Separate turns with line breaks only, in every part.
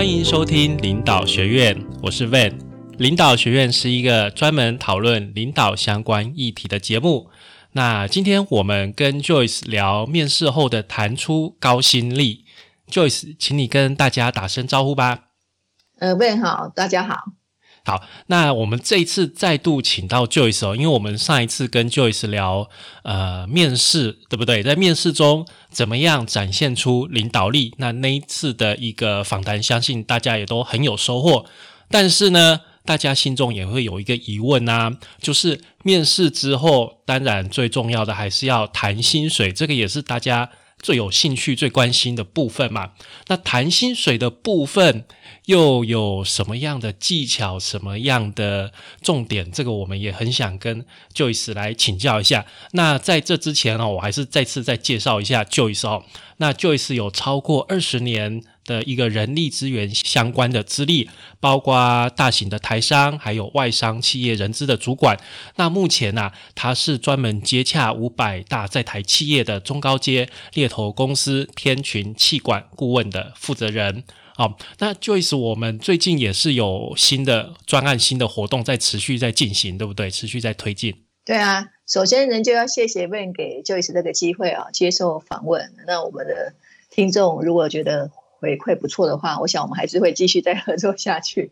欢迎收听领导学院，我是 Van。领导学院是一个专门讨论领导相关议题的节目。那今天我们跟 Joyce 聊面试后的弹出高薪力。Joyce，请你跟大家打声招呼吧。
呃，Van 好，大家好。
好，那我们这一次再度请到 Joyce 哦，因为我们上一次跟 Joyce 聊呃面试，对不对？在面试中怎么样展现出领导力？那那一次的一个访谈，相信大家也都很有收获。但是呢，大家心中也会有一个疑问啊，就是面试之后，当然最重要的还是要谈薪水，这个也是大家最有兴趣、最关心的部分嘛。那谈薪水的部分。又有什么样的技巧，什么样的重点？这个我们也很想跟 Joyce 来请教一下。那在这之前呢，我还是再次再介绍一下 Joyce 哦。那 Joyce 有超过二十年的一个人力资源相关的资历，包括大型的台商，还有外商企业人资的主管。那目前呢，他是专门接洽五百大在台企业的中高阶猎头公司天群气管顾问的负责人。好，那 Joyce，我们最近也是有新的专案、新的活动在持续在进行，对不对？持续在推进。
对啊，首先人就要谢谢 Ben 给 Joyce 这个机会啊，接受访问。那我们的听众如果觉得回馈不错的话，我想我们还是会继续再合作下去。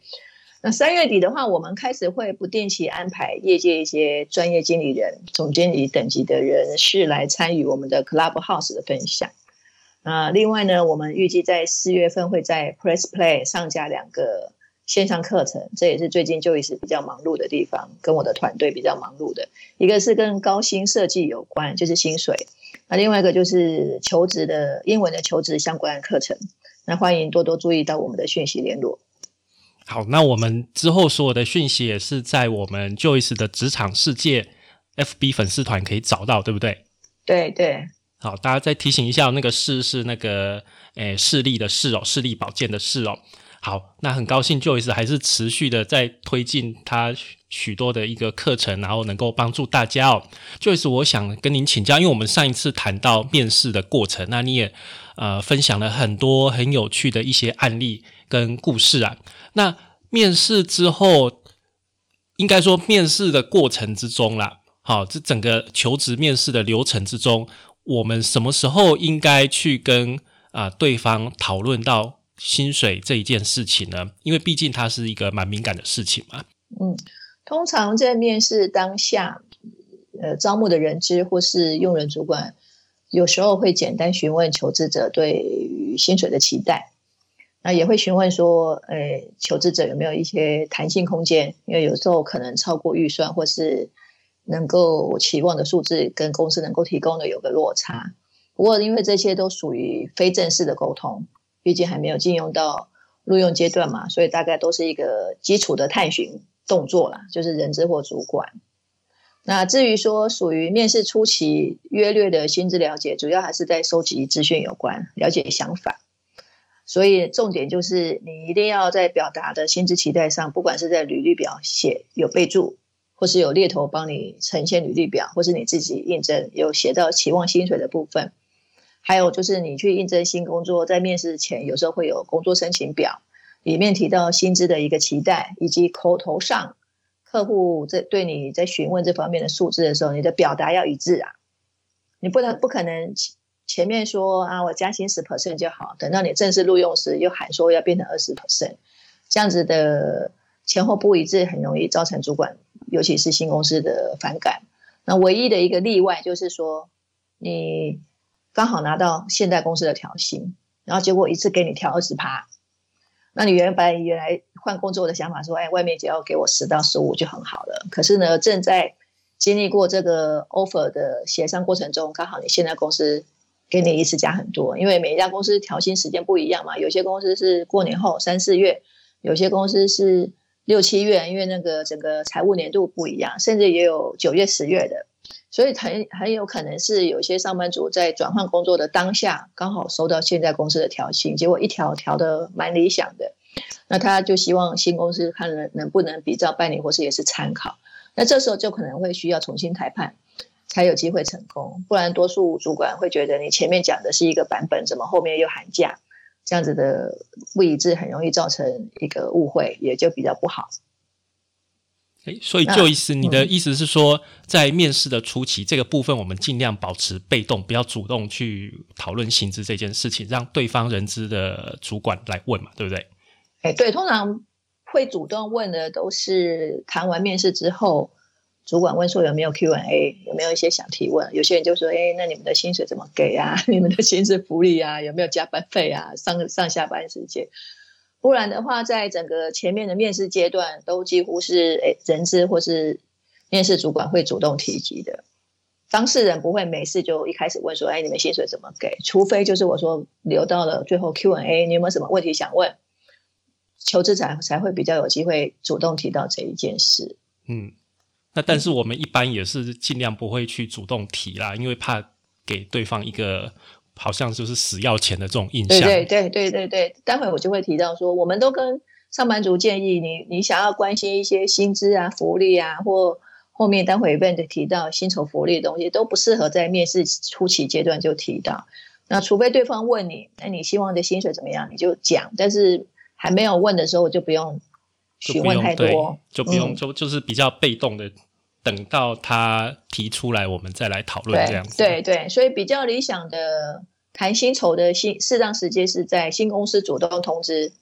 那三月底的话，我们开始会不定期安排业界一些专业经理人、总经理等级的人士来参与我们的 Clubhouse 的分享。啊，另外呢，我们预计在四月份会在 Press Play 上架两个线上课程，这也是最近就一直比较忙碌的地方，跟我的团队比较忙碌的。一个是跟高薪设计有关，就是薪水；那另外一个就是求职的英文的求职相关课程。那欢迎多多注意到我们的讯息联络。
好，那我们之后所有的讯息也是在我们 Joyce 的职场世界 FB 粉丝团可以找到，对不对？
对对。
好，大家再提醒一下，那个视是那个诶视力的视哦，视力保健的视哦。好，那很高兴 Joyce 还是持续的在推进他许多的一个课程，然后能够帮助大家哦。Joyce，我想跟您请教，因为我们上一次谈到面试的过程，那你也呃分享了很多很有趣的一些案例跟故事啊。那面试之后，应该说面试的过程之中啦，好，这整个求职面试的流程之中。我们什么时候应该去跟啊对方讨论到薪水这一件事情呢？因为毕竟它是一个蛮敏感的事情嘛。
嗯，通常在面试当下，呃，招募的人资或是用人主管，有时候会简单询问求职者对于薪水的期待，那也会询问说，呃，求职者有没有一些弹性空间？因为有时候可能超过预算或是。能够期望的数字跟公司能够提供的有个落差，不过因为这些都属于非正式的沟通，毕竟还没有进入到录用阶段嘛，所以大概都是一个基础的探寻动作啦，就是人资或主管。那至于说属于面试初期约略的薪资了解，主要还是在收集资讯有关，了解想法。所以重点就是你一定要在表达的薪资期待上，不管是在履历表写有备注。或是有猎头帮你呈现履历表，或是你自己应征有写到期望薪水的部分，还有就是你去应征新工作，在面试前有时候会有工作申请表，里面提到薪资的一个期待，以及口头上客户在对你在询问这方面的数字的时候，你的表达要一致啊，你不能不可能前面说啊我加薪十 percent 就好，等到你正式录用时又喊说要变成二十 percent，这样子的前后不一致，很容易造成主管。尤其是新公司的反感，那唯一的一个例外就是说，你刚好拿到现代公司的调薪，然后结果一次给你调二十趴，那你原本原来换工作的想法说，哎，外面只要给我十到十五就很好了。可是呢，正在经历过这个 offer 的协商过程中，刚好你现在公司给你一次加很多，因为每一家公司调薪时间不一样嘛，有些公司是过年后三四月，有些公司是。六七月，因为那个整个财务年度不一样，甚至也有九月、十月的，所以很很有可能是有些上班族在转换工作的当下，刚好收到现在公司的调薪，结果一调调的蛮理想的，那他就希望新公司看能能不能比照办理，或是也是参考，那这时候就可能会需要重新裁判，才有机会成功，不然多数主管会觉得你前面讲的是一个版本，怎么后面又喊价？这样子的不一致，很容易造成一个误会，也就比较不好。
诶，所以就意思，你的意思是说，在面试的初期，这个部分我们尽量保持被动，不要主动去讨论薪资这件事情，让对方人资的主管来问嘛，对不对？
哎，对，通常会主动问的都是谈完面试之后，主管问说有没有 Q&A，有没有一些想提问。有些人就说，哎，那你们的薪水怎么给啊？你们的薪资福利啊，有没有加班费啊？上上下班时间。不然的话，在整个前面的面试阶段，都几乎是诶人资或是面试主管会主动提及的。当事人不会没事就一开始问说：“哎，你们薪水怎么给？”除非就是我说留到了最后 Q&A，你有没有什么问题想问？求职者才会比较有机会主动提到这一件事。
嗯，那但是我们一般也是尽量不会去主动提啦，因为怕给对方一个。好像就是死要钱的这种印象。
对对对对对对，待会我就会提到说，我们都跟上班族建议，你你想要关心一些薪资啊、福利啊，或后面待会 event 提到薪酬福利的东西，都不适合在面试初期阶段就提到。那除非对方问你，那你希望的薪水怎么样，你就讲。但是还没有问的时候，就不用询问太多，
就不用就就是比较被动的，等到他提出来，我们再来讨论这样子。
对对，所以比较理想的。谈薪酬的新适当时间是在新公司主动通知，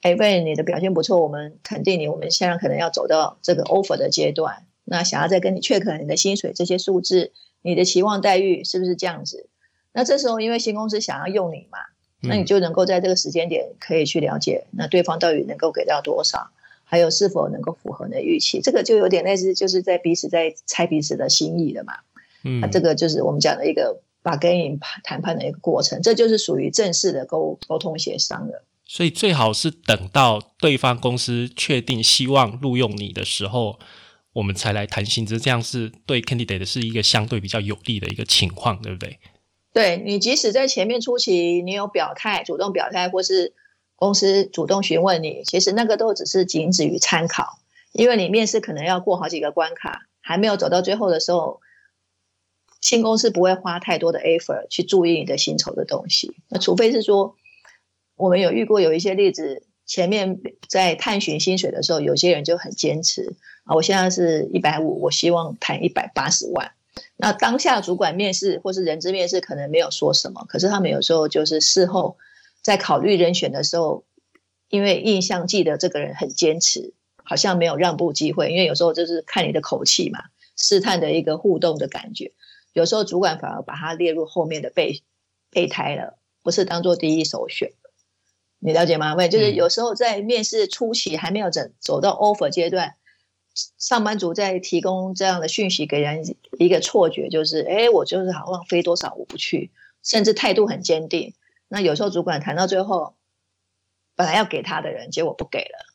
哎，喂你的表现不错，我们肯定你，我们现在可能要走到这个 offer 的阶段，那想要再跟你 check 你的薪水这些数字，你的期望待遇是不是这样子？那这时候因为新公司想要用你嘛，那你就能够在这个时间点可以去了解，那对方到底能够给到多少，还有是否能够符合你的预期，这个就有点类似就是在彼此在猜彼此的心意了嘛。嗯，那这个就是我们讲的一个。把跟你谈判的一个过程，这就是属于正式的沟沟通协商了。
所以最好是等到对方公司确定希望录用你的时候，我们才来谈薪资，这样是对 candidate 是一个相对比较有利的一个情况，对不对？
对你，即使在前面初期你有表态、主动表态，或是公司主动询问你，其实那个都只是仅止于参考，因为你面试可能要过好几个关卡，还没有走到最后的时候。新公司不会花太多的 effort 去注意你的薪酬的东西，那除非是说，我们有遇过有一些例子，前面在探寻薪水的时候，有些人就很坚持啊，我现在是一百五，我希望谈一百八十万。那当下主管面试或是人资面试可能没有说什么，可是他们有时候就是事后在考虑人选的时候，因为印象记得这个人很坚持，好像没有让步机会，因为有时候就是看你的口气嘛，试探的一个互动的感觉。有时候主管反而把他列入后面的备备胎了，不是当做第一首选。你了解吗？喂，就是有时候在面试初期还没有走走到 offer 阶段，上班族在提供这样的讯息给人一个错觉，就是哎，我就是好像飞多少我不去，甚至态度很坚定。那有时候主管谈到最后，本来要给他的人，结果不给了，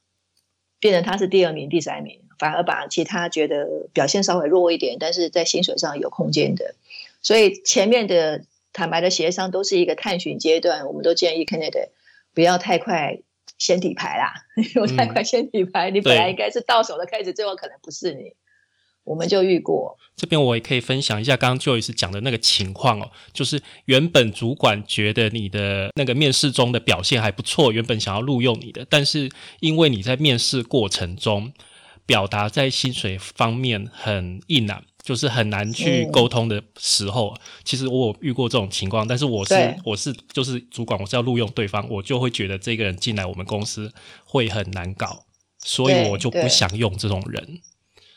变成他是第二名、第三名。反而把其他觉得表现稍微弱一点，但是在薪水上有空间的，所以前面的坦白的协商都是一个探寻阶段，我们都建议 candidate 不要太快先底牌啦，有太快先底牌，你本来应该是到手的开始，最后可能不是你，我们就遇过。
这边我也可以分享一下刚刚 Joyce 讲的那个情况哦，就是原本主管觉得你的那个面试中的表现还不错，原本想要录用你的，但是因为你在面试过程中。表达在薪水方面很硬啊，就是很难去沟通的时候，其实我有遇过这种情况。但是我是我是就是主管，我是要录用对方，我就会觉得这个人进来我们公司会很难搞，所以我就不想用这种人。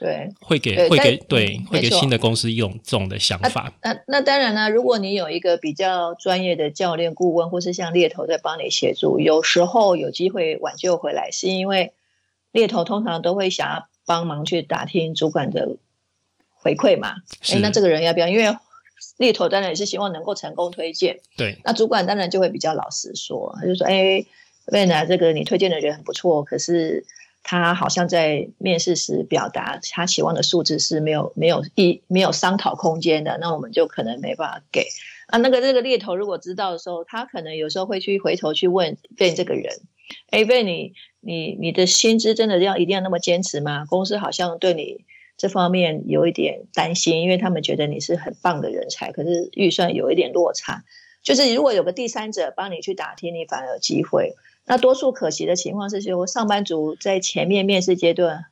对，
会给会给对会给新的公司一种这种的想法。
那那当然呢，如果你有一个比较专业的教练顾问，或是像猎头在帮你协助，有时候有机会挽救回来，是因为。猎头通常都会想要帮忙去打听主管的回馈嘛？哎，那这个人要不要？因为猎头当然也是希望能够成功推荐。
对，
那主管当然就会比较老实说，他就说：“哎，魏娜，这个你推荐的人很不错，可是他好像在面试时表达他期望的数字是没有没有一没有商讨空间的，那我们就可能没办法给。啊，那个这个猎头如果知道的时候，他可能有时候会去回头去问问这个人。”哎，问你，你你的薪资真的要一定要那么坚持吗？公司好像对你这方面有一点担心，因为他们觉得你是很棒的人才，可是预算有一点落差。就是如果有个第三者帮你去打听，你反而有机会。那多数可惜的情况是说，上班族在前面面试阶段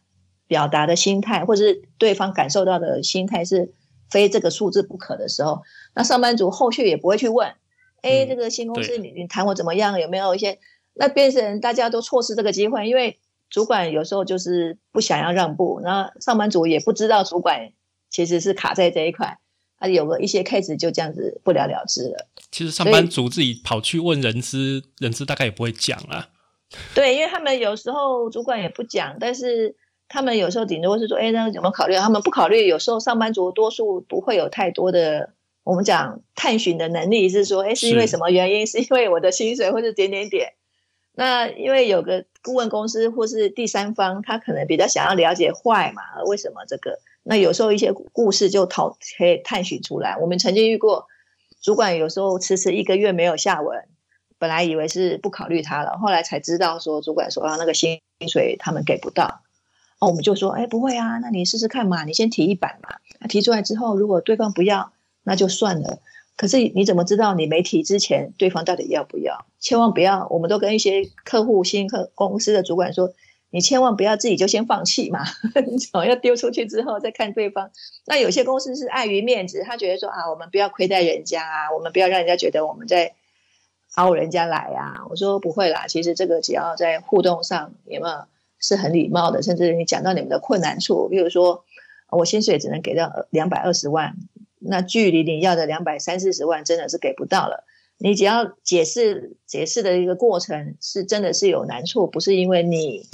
表达的心态，或者是对方感受到的心态是非这个数字不可的时候，那上班族后续也不会去问，哎，这个新公司你你谈我怎么样，有没有一些？那变成大家都错失这个机会，因为主管有时候就是不想要让步，那上班族也不知道主管其实是卡在这一块。啊，有个一些 case 就这样子不了了之了。
其实上班族自己跑去问人资，人资大概也不会讲啊。
对，因为他们有时候主管也不讲，但是他们有时候顶多是说，哎，那有没有考虑？他们不考虑。有时候上班族多数不会有太多的，我们讲探寻的能力，是说，哎，是因为什么原因？是因为我的薪水，或者点点点。那因为有个顾问公司或是第三方，他可能比较想要了解坏嘛，为什么这个？那有时候一些故事就讨可以探寻出来。我们曾经遇过主管，有时候迟迟一个月没有下文，本来以为是不考虑他了，后来才知道说主管说啊那个薪水他们给不到。哦，我们就说哎不会啊，那你试试看嘛，你先提一版嘛。那提出来之后，如果对方不要，那就算了。可是你怎么知道你没提之前对方到底要不要？千万不要，我们都跟一些客户新客公司的主管说。你千万不要自己就先放弃嘛，你总要丢出去之后再看对方。那有些公司是碍于面子，他觉得说啊，我们不要亏待人家啊，我们不要让人家觉得我们在凹人家来啊。我说不会啦，其实这个只要在互动上有没有是很礼貌的，甚至你讲到你们的困难处，比如说我薪水只能给到两百二十万，那距离你要的两百三四十万真的是给不到了。你只要解释解释的一个过程是真的是有难处，不是因为你。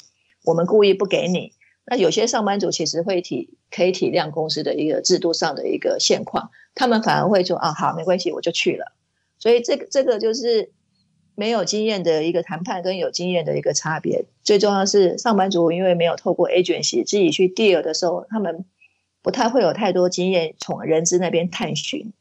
我们故意不给你，那有些上班族其实会体可以体谅公司的一个制度上的一个现况，他们反而会说啊好没关系我就去了，所以这个这个就是没有经验的一个谈判跟有经验的一个差别。最重要是上班族因为没有透过 agency 自己去 deal 的时候，他们不太会有太多经验从人资那边探寻，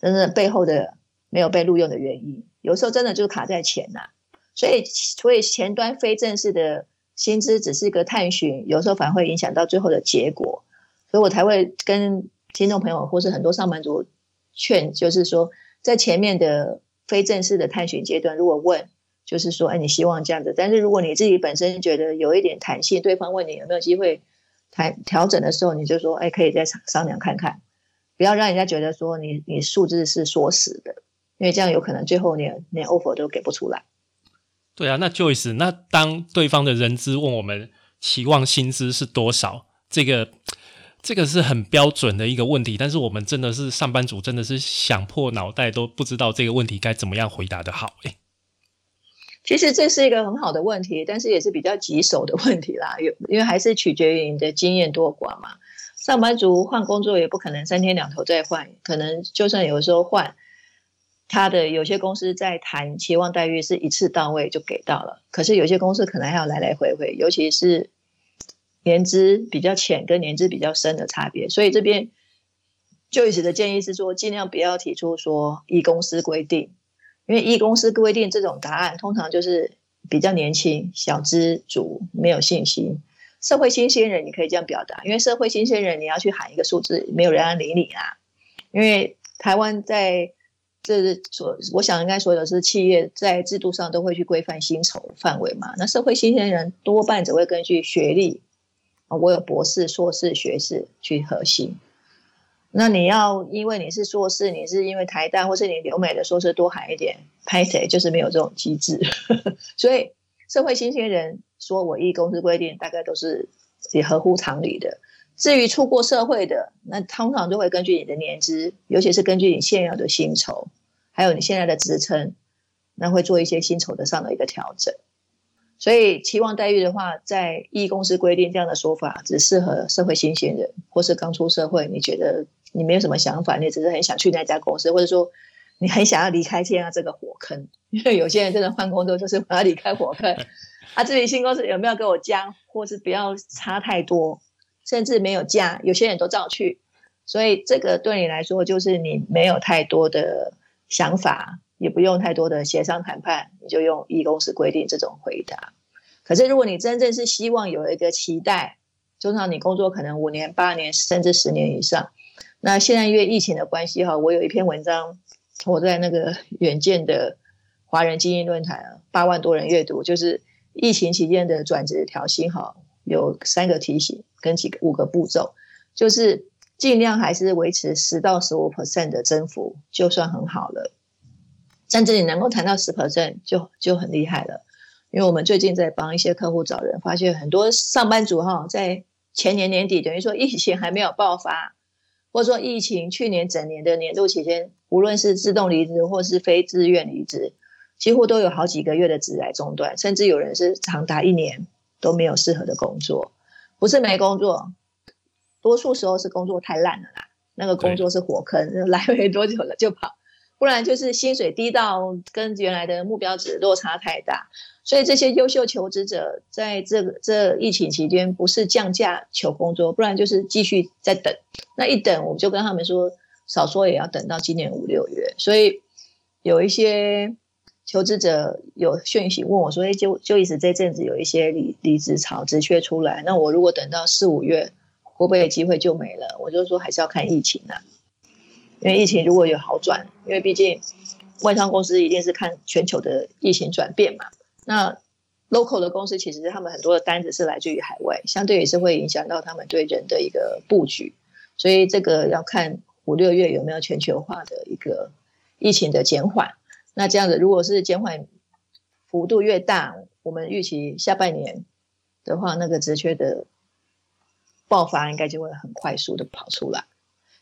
真正背后的没有被录用的原因，有时候真的就卡在钱呐，所以所以前端非正式的。薪资只是一个探寻，有时候反而会影响到最后的结果，所以我才会跟听众朋友或是很多上班族劝，就是说在前面的非正式的探寻阶段，如果问，就是说，哎，你希望这样子，但是如果你自己本身觉得有一点弹性，对方问你有没有机会谈调整的时候，你就说，哎，可以再商商量看看，不要让人家觉得说你你数字是锁死的，因为这样有可能最后连连 offer 都给不出来。
对啊，那 Joyce，那当对方的人资问我们期望薪资是多少，这个这个是很标准的一个问题，但是我们真的是上班族，真的是想破脑袋都不知道这个问题该怎么样回答的好。诶
其实这是一个很好的问题，但是也是比较棘手的问题啦，有因为还是取决于你的经验多寡嘛。上班族换工作也不可能三天两头再换，可能就算有时候换。他的有些公司在谈期望待遇是一次到位就给到了，可是有些公司可能还要来来回回，尤其是年资比较浅跟年资比较深的差别。所以这边就一直的建议是说，尽量不要提出说一公司规定，因为一公司规定这种答案通常就是比较年轻、小资主没有信心。社会新鲜人你可以这样表达，因为社会新鲜人你要去喊一个数字，没有人要理你啊。因为台湾在这是所，我想应该所有是企业在制度上都会去规范薪酬范围嘛。那社会新鲜人多半只会根据学历啊，我有博士、硕士、学士去核心。那你要因为你是硕士，你是因为台大或是你留美的硕士多喊一点，拍谁就是没有这种机制。所以社会新鲜人说我一公司规定，大概都是也合乎常理的。至于出过社会的，那通常都会根据你的年资，尤其是根据你现有的薪酬，还有你现在的职称，那会做一些薪酬的上的一个调整。所以期望待遇的话，在一公司规定这样的说法，只适合社会新鲜人，或是刚出社会，你觉得你没有什么想法，你只是很想去那家公司，或者说你很想要离开现在这个火坑，因为有些人真的换工作就是我要离开火坑。啊，至于新公司有没有给我加，或是不要差太多。甚至没有加，有些人都照去，所以这个对你来说就是你没有太多的想法，也不用太多的协商谈判，你就用一公司规定这种回答。可是如果你真正是希望有一个期待，通常你工作可能五年、八年甚至十年以上，那现在因为疫情的关系哈，我有一篇文章我在那个远见的华人精英论坛啊，八万多人阅读，就是疫情期间的转职调薪哈，有三个提醒跟几个五个步骤，就是尽量还是维持十到十五 percent 的增幅，就算很好了。甚至你能够谈到十 percent 就就很厉害了，因为我们最近在帮一些客户找人，发现很多上班族哈，在前年年底，等于说疫情还没有爆发，或者说疫情去年整年的年度期间，无论是自动离职或是非自愿离职，几乎都有好几个月的职来中断，甚至有人是长达一年都没有适合的工作，不是没工作，多数时候是工作太烂了啦，那个工作是火坑，来回多久了就跑。不然就是薪水低到跟原来的目标值落差太大，所以这些优秀求职者在这个这疫情期间不是降价求工作，不然就是继续在等。那一等，我就跟他们说，少说也要等到今年五六月。所以有一些求职者有讯息问我说：“哎，就就一直这阵子有一些离离职潮直缺出来，那我如果等到四五月，会不会机会就没了？”我就说还是要看疫情啊。因为疫情如果有好转，因为毕竟外商公司一定是看全球的疫情转变嘛。那 local 的公司其实他们很多的单子是来自于海外，相对也是会影响到他们对人的一个布局。所以这个要看五六月有没有全球化的一个疫情的减缓。那这样子，如果是减缓幅度越大，我们预期下半年的话，那个职缺的爆发应该就会很快速的跑出来。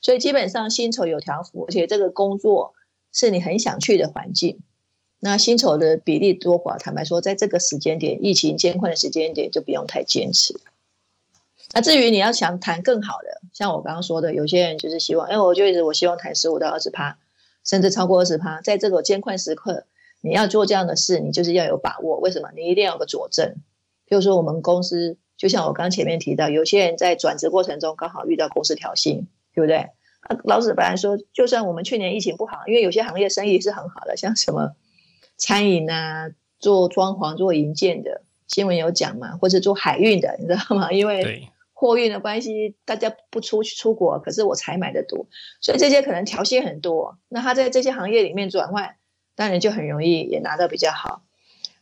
所以基本上薪酬有条幅，而且这个工作是你很想去的环境。那薪酬的比例多寡，坦白说，在这个时间点，疫情监控的时间点，就不用太坚持。那至于你要想谈更好的，像我刚刚说的，有些人就是希望，哎，我就一直我希望谈十五到二十趴，甚至超过二十趴。在这个监控时刻，你要做这样的事，你就是要有把握。为什么？你一定要有个佐证。比如说，我们公司就像我刚前面提到，有些人在转职过程中刚好遇到公司调薪。对不对？啊，老子本来说，就算我们去年疫情不好，因为有些行业生意是很好的，像什么餐饮啊、做装潢、做营建的，新闻有讲嘛，或者做海运的，你知道吗？因为货运的关系，大家不出去出国，可是我才买的多，所以这些可能调薪很多。那他在这些行业里面转换，当然就很容易也拿到比较好。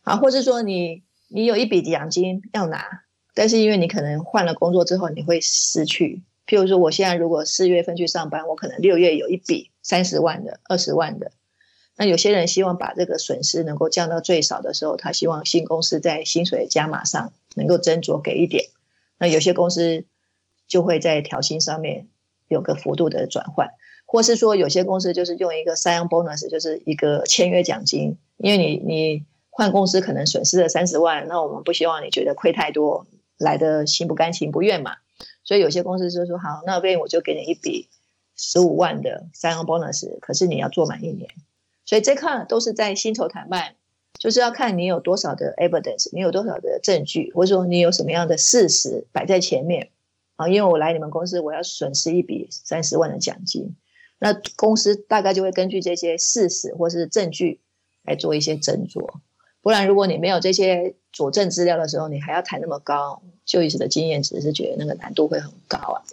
啊，或是说你你有一笔奖金要拿，但是因为你可能换了工作之后，你会失去。譬如说，我现在如果四月份去上班，我可能六月有一笔三十万的、二十万的。那有些人希望把这个损失能够降到最少的时候，他希望新公司在薪水的加码上能够斟酌给一点。那有些公司就会在调薪上面有个幅度的转换，或是说有些公司就是用一个 sign bonus，就是一个签约奖金。因为你你换公司可能损失了三十万，那我们不希望你觉得亏太多，来的心不甘情不愿嘛。所以有些公司就说好，那边我就给你一笔十五万的三 n bonus，可是你要做满一年。所以这块都是在薪酬谈判，就是要看你有多少的 evidence，你有多少的证据，或者说你有什么样的事实摆在前面啊。因为我来你们公司，我要损失一笔三十万的奖金，那公司大概就会根据这些事实或是证据来做一些斟酌。不然，如果你没有这些佐证资料的时候，你还要谈那么高，就医师的经验只是觉得那个难度会很高啊。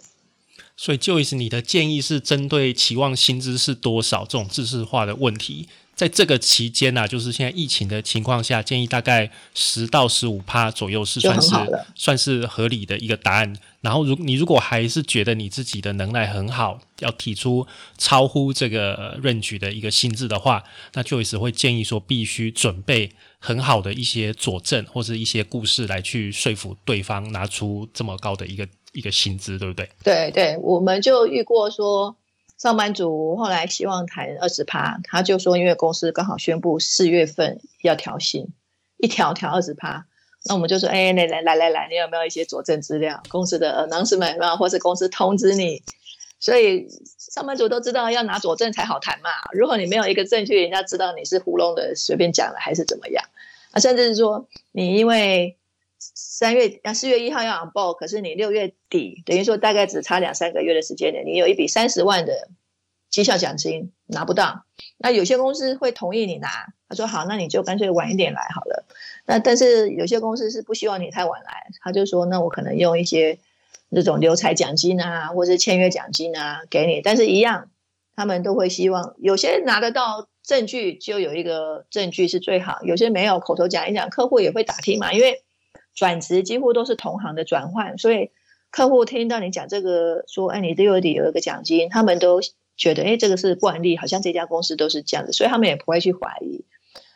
所以，就医师，你的建议是针对期望薪资是多少这种知识化的问题。在这个期间呢，就是现在疫情的情况下，建议大概十到十五趴左右是算是算是合理的一个答案。然后，如你如果还是觉得你自己的能耐很好，要提出超乎这个任举的一个薪资的话，那就 o 会建议说必须准备很好的一些佐证或者一些故事来去说服对方拿出这么高的一个一个薪资，对不对？
对对，我们就遇过说。上班族后来希望谈二十趴，他就说因为公司刚好宣布四月份要调薪，一调调二十趴，那我们就说，哎，来来来来来，你有没有一些佐证资料？公司的 announcement 嘛，或是公司通知你？所以上班族都知道要拿佐证才好谈嘛。如果你没有一个证据，人家知道你是糊弄的，随便讲了还是怎么样？啊，甚至是说你因为。三月啊，四月一号要 on board，可是你六月底，等于说大概只差两三个月的时间呢，你有一笔三十万的绩效奖金拿不到。那有些公司会同意你拿，他说好，那你就干脆晚一点来好了。那但是有些公司是不希望你太晚来，他就说那我可能用一些这种留才奖金啊，或者签约奖金啊给你，但是一样他们都会希望有些拿得到证据，就有一个证据是最好；有些没有，口头讲一讲，客户也会打听嘛。因为转职几乎都是同行的转换，所以客户听到你讲这个，说哎，你六月底有一个奖金，他们都觉得哎，这个是惯例，好像这家公司都是这样子，所以他们也不会去怀疑。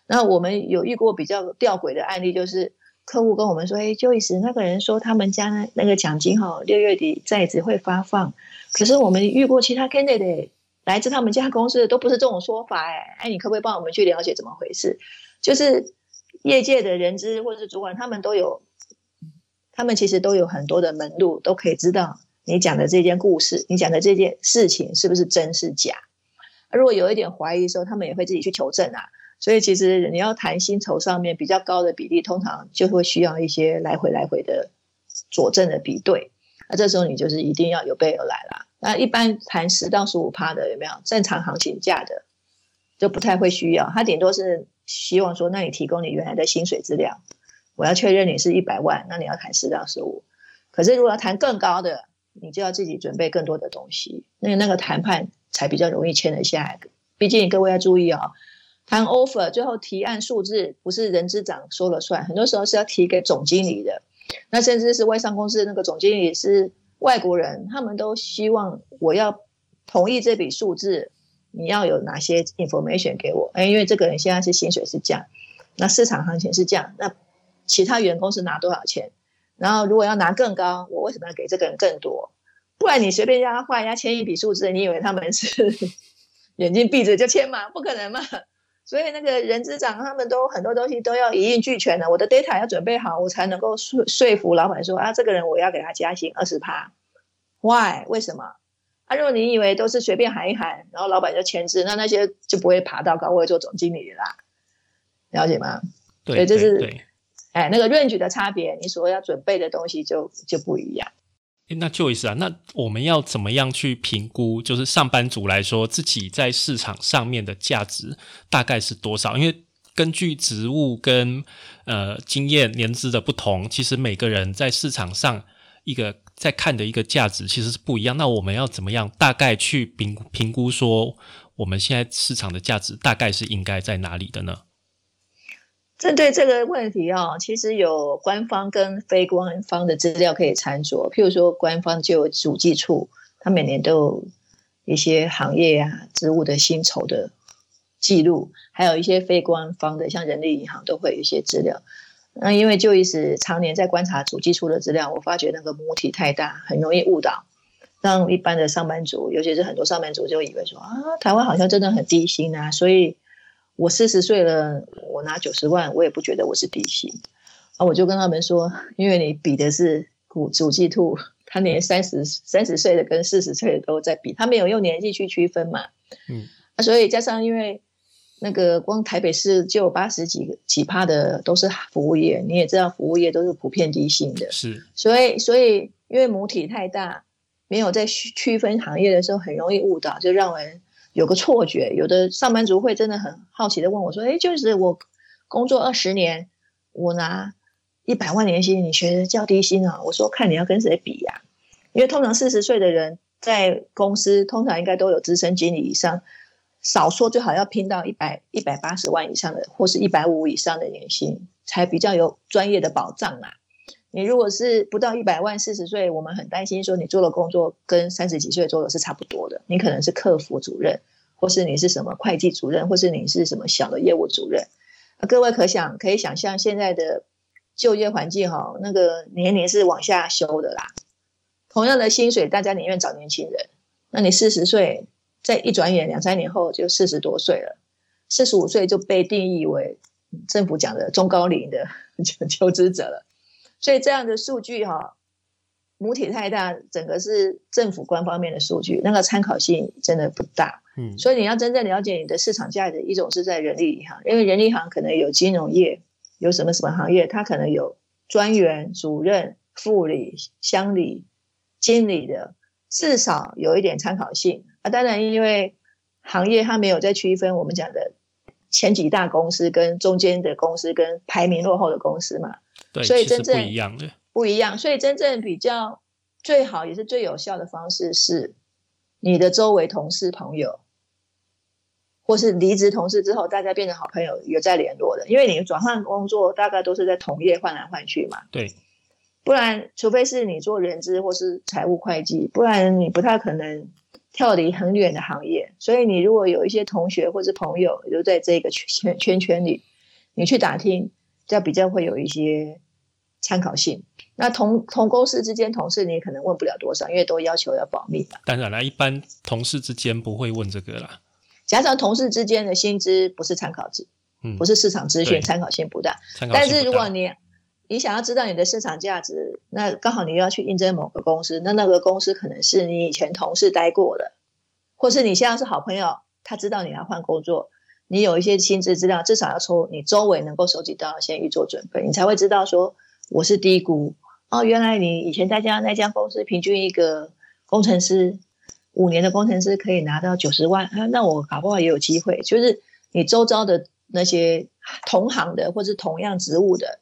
那我们有遇过比较吊诡的案例，就是客户跟我们说：“哎，就意思那个人说他们家那个奖金哈，六月底在职会发放，可是我们遇过其他 candidate 来自他们家公司的都不是这种说法，哎，哎，你可不可以帮我们去了解怎么回事？就是业界的人资或者是主管，他们都有，他们其实都有很多的门路，都可以知道你讲的这件故事，你讲的这件事情是不是真是假。如果有一点怀疑的时候，他们也会自己去求证啊。”所以其实你要谈薪酬上面比较高的比例，通常就会需要一些来回来回的佐证的比对。那这时候你就是一定要有备而来啦。那一般谈十到十五趴的有没有正常行情价的，就不太会需要。他顶多是希望说，那你提供你原来的薪水资料，我要确认你是一百万，那你要谈四到十五。可是如果要谈更高的，你就要自己准备更多的东西，那那个谈判才比较容易签得下来。毕竟各位要注意哦。谈 offer 最后提案数字不是人资长说了算，很多时候是要提给总经理的。那甚至是外商公司那个总经理是外国人，他们都希望我要同意这笔数字，你要有哪些 information 给我？哎，因为这个人现在是薪水是这样，那市场行情是这样，那其他员工是拿多少钱？然后如果要拿更高，我为什么要给这个人更多？不然你随便让他画一下签一笔数字，你以为他们是 眼睛闭着就签吗？不可能嘛！所以那个人资长他们都很多东西都要一应俱全的，我的 data 要准备好，我才能够说说服老板说啊，这个人我要给他加薪二十趴。Why？为什么？啊，如果你以为都是随便喊一喊，然后老板就签字，那那些就不会爬到高位做总经理啦。了解吗？
对，
这是哎那个 range 的差别，你所要准备的东西就就不一样。
那就意思啊，那我们要怎么样去评估？就是上班族来说，自己在市场上面的价值大概是多少？因为根据职务跟呃经验、年资的不同，其实每个人在市场上一个在看的一个价值其实是不一样。那我们要怎么样大概去评评估说，我们现在市场的价值大概是应该在哪里的呢？
针对这个问题啊，其实有官方跟非官方的资料可以参酌。譬如说，官方就有主计处，它每年都有一些行业啊、职务的薪酬的记录；还有一些非官方的，像人力银行都会有一些资料。那因为就意是常年在观察主计处的资料，我发觉那个母体太大，很容易误导，让一般的上班族，尤其是很多上班族就以为说啊，台湾好像真的很低薪啊，所以。我四十岁了，我拿九十万，我也不觉得我是低薪啊！我就跟他们说，因为你比的是股主计兔，他连三十三十岁的跟四十岁的都在比，他没有用年纪去区分嘛。嗯，啊，所以加上因为那个光台北市就有八十几个几趴的都是服务业，你也知道服务业都是普遍低薪的，
是，
所以所以因为母体太大，没有在区区分行业的时候，很容易误导，就让人。有个错觉，有的上班族会真的很好奇的问我说：“哎，就是我工作二十年，我拿一百万年薪，你觉得较低薪啊？”我说：“看你要跟谁比呀？因为通常四十岁的人在公司，通常应该都有资深经理以上，少说最好要拼到一百一百八十万以上的，或是一百五以上的年薪，才比较有专业的保障啊。你如果是不到一百万，四十岁，我们很担心说你做的工作跟三十几岁做的是差不多的。你可能是客服主任，或是你是什么会计主任，或是你是什么小的业务主任。各位可想可以想象现在的就业环境哈，那个年龄是往下修的啦。同样的薪水，大家宁愿找年轻人。那你四十岁，在一转眼两三年后就四十多岁了，四十五岁就被定义为政府讲的中高龄的 求职者了。所以这样的数据哈，母体太大，整个是政府官方面的数据，那个参考性真的不大。嗯，所以你要真正了解你的市场价值，一种是在人力银行，因为人力行可能有金融业，有什么什么行业，它可能有专员、主任、副理、乡里、经理的，至少有一点参考性啊。当然，因为行业它没有在区分我们讲的前几大公司跟中间的公司跟排名落后的公司嘛。
所以真正不一样的，
不一样。所以真正比较最好也是最有效的方式是，你的周围同事朋友或是离职同事之后，大家变成好朋友，有在联络的。因为你转换工作，大概都是在同业换来换去嘛。
对，
不然除非是你做人资或是财务会计，不然你不太可能跳离很远的行业。所以你如果有一些同学或是朋友留在这个圈圈圈里，你去打听，就比较会有一些参考性。那同同公司之间同事，你可能问不了多少，因为都要求要保密嘛。
当然了，一般同事之间不会问这个啦。
加上同事之间的薪资不是参考值，
嗯
不是市场资讯，
对
参考性不大。但是如果你你想要知道你的市场价值，那刚好你又要去应征某个公司，那那个公司可能是你以前同事待过的，或是你现在是好朋友，他知道你要换工作，你有一些薪资资料，至少要从你周围能够收集到，先预做准备，你才会知道说我是低估哦，原来你以前在家那家公司平均一个工程师五年的工程师可以拿到九十万啊，那我搞不好也有机会。就是你周遭的那些同行的或是同样职务的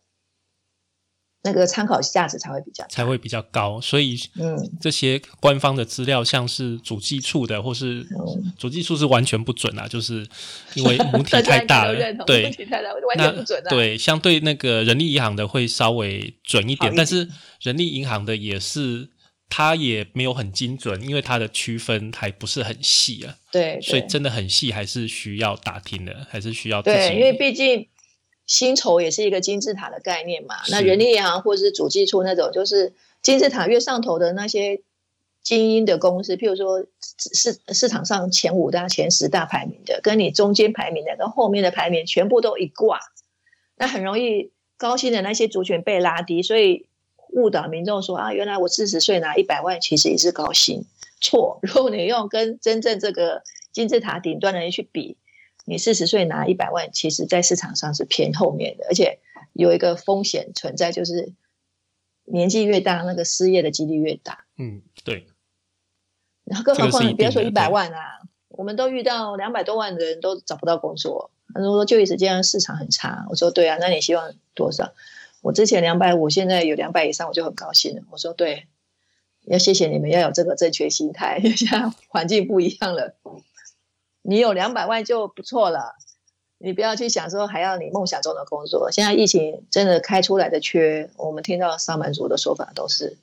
那个参考价值才会比较
才会比较高，所以
嗯。
这些官方的资料，像是主计处的，或是
嗯，
主计处是完全不准啊，就是因为母体太大 了，对
母体太大，完
那
全不准啊。
对，相对那个人力银行的会稍微准一点，但是人力银行的也是它也没有很精准，因为它的区分还不是很细啊，
对，
所以真的很细还是需要打听的，还是需要自己
对，因为毕竟薪酬也是一个金字塔的概念嘛。那人力银行或者是主计处那种，就是金字塔越上头的那些精英的公司，譬如说市市场上前五大、前十大排名的，跟你中间排名的跟后面的排名全部都一挂，那很容易高薪的那些族群被拉低，所以误导民众说啊，原来我四十岁拿一百万其实也是高薪。错，如果你用跟真正这个金字塔顶端的人去比，你四十岁拿一百万，其实在市场上是偏后面的，而且有一个风险存在，就是年纪越大，那个失业的几率越大。
嗯，对，
然后更何况你不要说一百万啊，我们都遇到两百多万的人都找不到工作。他说就业时间市场很差，我说对啊，那你希望多少？我之前两百五，现在有两百以上，我就很高兴了。我说对，要谢谢你们要有这个正确心态，因 为现在环境不一样了。你有两百万就不错了，你不要去想说还要你梦想中的工作。现在疫情真的开出来的缺，我们听到上班族的说法都是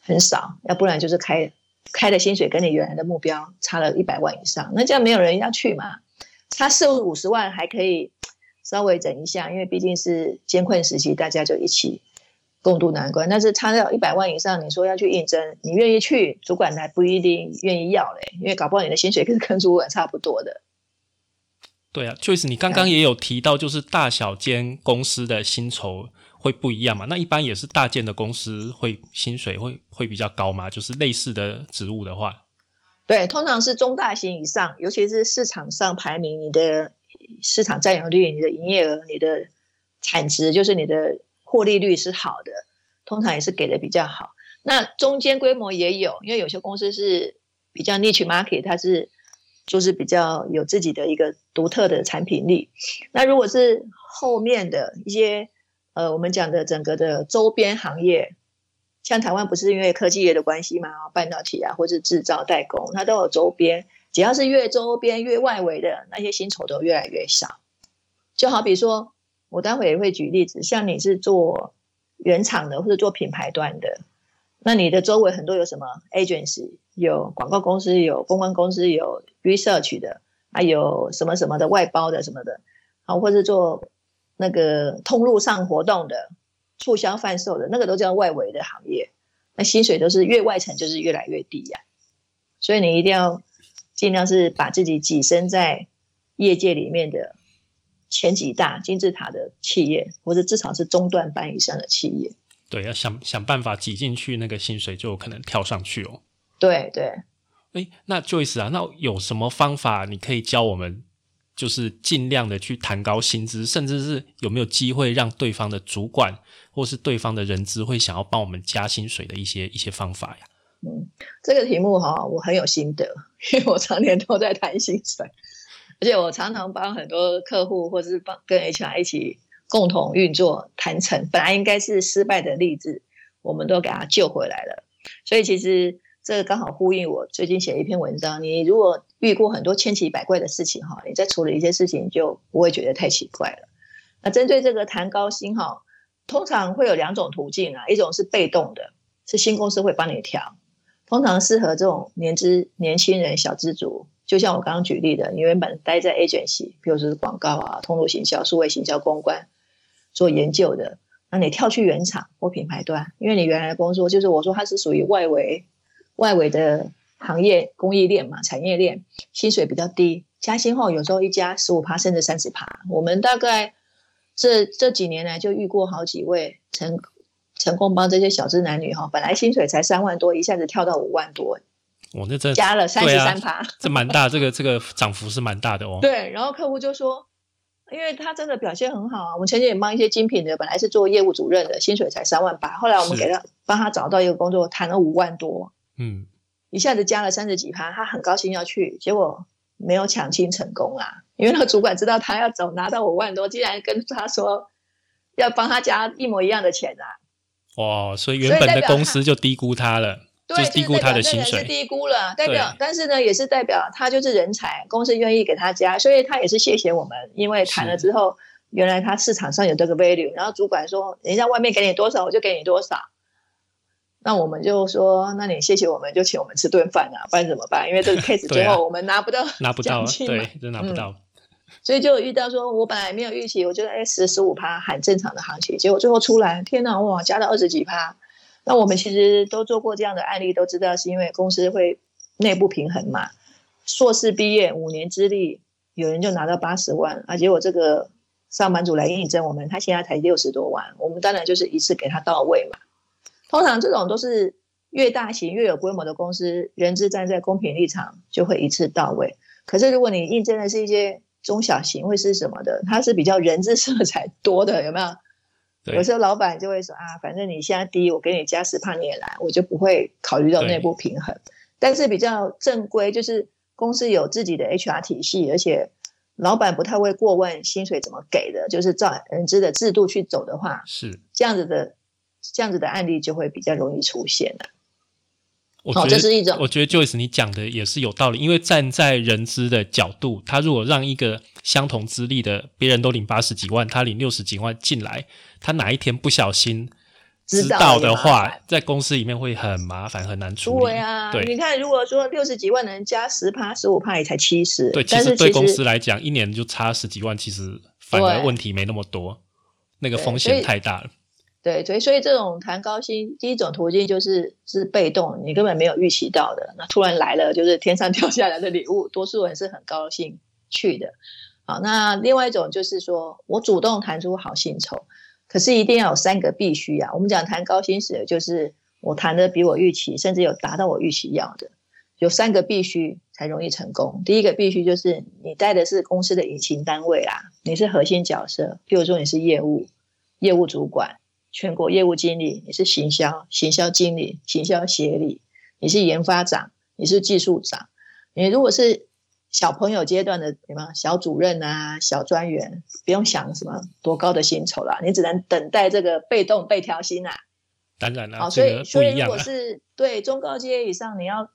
很少，要不然就是开开的薪水跟你原来的目标差了一百万以上，那这样没有人要去嘛？差四五十万还可以稍微整一下，因为毕竟是艰困时期，大家就一起共度难关。但是差到一百万以上，你说要去应征，你愿意去，主管还不一定愿意要嘞，因为搞不好你的薪水跟跟主管差不多的。
对啊，Joyce，你刚刚也有提到，就是大小间公司的薪酬会不一样嘛？那一般也是大件的公司会薪水会会比较高嘛？就是类似的职务的话，
对，通常是中大型以上，尤其是市场上排名，你的市场占有率、你的营业额、你的产值，就是你的获利率是好的，通常也是给的比较好。那中间规模也有，因为有些公司是比较 niche market，它是就是比较有自己的一个独特的产品力。那如果是后面的一些呃，我们讲的整个的周边行业，像台湾不是因为科技业的关系嘛，半导体啊，或是制造代工，它都有周边。只要是越周边越外围的那些薪酬都越来越少。就好比说，我待会也会举例子，像你是做原厂的或者做品牌端的，那你的周围很多有什么 agency，有广告公司，有公关公司，有 research 的，还有什么什么的外包的什么的，好，或者做那个通路上活动的。促销贩售的那个都叫外围的行业，那薪水都是越外层就是越来越低呀、所以你一定要尽量是把自己跻身在业界里面的前几大金字塔的企业，或者至少是中段班以上的企业。
对，要想想办法挤进去，那个薪水就有可能跳上去哦。
对对，
诶，那 Joyce 啊，那有什么方法你可以教我们，就是尽量的去谈高薪资，甚至是有没有机会让对方的主管或是对方的人资会想要帮我们加薪水的一些一些方法呀？
嗯这个题目哈，我很有心得，因为我常年都在谈薪水，而且我常常帮很多客户或者是帮跟 HR 一起共同运作谈成，本来应该是失败的例子，我们都给他救回来了。所以其实这个刚好呼应我最近写一篇文章。你如果遇过很多千奇百怪的事情哈，你在处理一些事情就不会觉得太奇怪了。那针对这个谈高薪哈，通常会有两种途径啊，一种是被动的，是新公司会帮你调，通常适合这种年资年轻人小资族。就像我刚刚举例的，你原本待在 agency，比如说是广告啊、通路行销、数位行销、公关做研究的，那你跳去原厂或品牌端，因为你原来的工作就是我说它是属于外围。外围的行业供应链嘛，产业链薪水比较低，加薪后有时候一加十五趴甚至三十趴。我们大概这这几年来就遇过好几位成成功帮这些小资男女哈，本来薪水才三万多，一下子跳到五万多，
我那这
加了三十三趴，
这蛮大，这个这个涨幅是蛮大的哦。
对，然后客户就说，因为他真的表现很好啊，我们曾经也帮一些精品的，本来是做业务主任的，薪水才三万八，后来我们给他帮他找到一个工作，谈了五万多。嗯，一下子加了三十几趴，他很高兴要去，结果没有抢亲成功啦。因为那个主管知道他要走，拿到五万多，竟然跟他说要帮他加一模一样的钱啊！
哇，所以原本的公司就低估他了，
就
是低估他的薪水，
是低估了。代表，但是呢，也是代表他就是人才，公司愿意给他加，所以他也是谢谢我们，因为谈了之后，原来他市场上有这个 value，然后主管说，人家外面给你多少，我就给你多少。那我们就说，那你谢谢我们，就请我们吃顿饭啊，不然怎么办？因为这个 case 最后我们拿不到，
拿不到，对，真拿不到。
所以就遇到说，我本来没有预期，我觉得哎十十五趴很正常的行情，结果最后出来，天哪，哇，加到二十几趴。那我们其实都做过这样的案例，都知道是因为公司会内部平衡嘛。硕士毕业五年资历，有人就拿到八十万，啊，结果这个上班族来应征我们，他现在才六十多万，我们当然就是一次给他到位嘛。通常这种都是越大型越有规模的公司，人资站在公平立场就会一次到位。可是如果你应征的是一些中小型会是什么的，它是比较人资色彩多的，有没有？有时候老板就会说啊，反正你现在低，我给你加十帕你也来，我就不会考虑到内部平衡。但是比较正规，就是公司有自己的 HR 体系，而且老板不太会过问薪水怎么给的，就是照人资的制度去走的话，
是
这样子的。这样子的案例就会比较容易出现了。
我觉得这是一种，我觉得 Joyce 你讲的也是有道理，因为站在人资的角度，他如果让一个相同资历的别人都领八十几万，他领六十几万进来，他哪一天不小心知道的话，在公司里面会很麻烦，很难处理。
对啊，你看，如果说六十几万人加十趴、十五趴，也才七十。
对，其实对公司来讲，一年就差十几万，其实反而问题没那么多，那个风险太大了。
对，所以所以这种谈高薪，第一种途径就是是被动，你根本没有预期到的，那突然来了就是天上掉下来的礼物，多数人是很高兴去的。好，那另外一种就是说我主动谈出好薪酬，可是一定要有三个必须啊。我们讲谈高薪时，就是我谈的比我预期，甚至有达到我预期要的，有三个必须才容易成功。第一个必须就是你带的是公司的引擎单位啦，你是核心角色，譬如说你是业务业务主管。全国业务经理，你是行销行销经理、行销协理，你是研发长，你是技术长。你如果是小朋友阶段的什么小主任啊、小专员，不用想什么多高的薪酬啦，你只能等待这个被动被调薪啊。
当然了，
好，所以所以如果是对中高阶以上，你要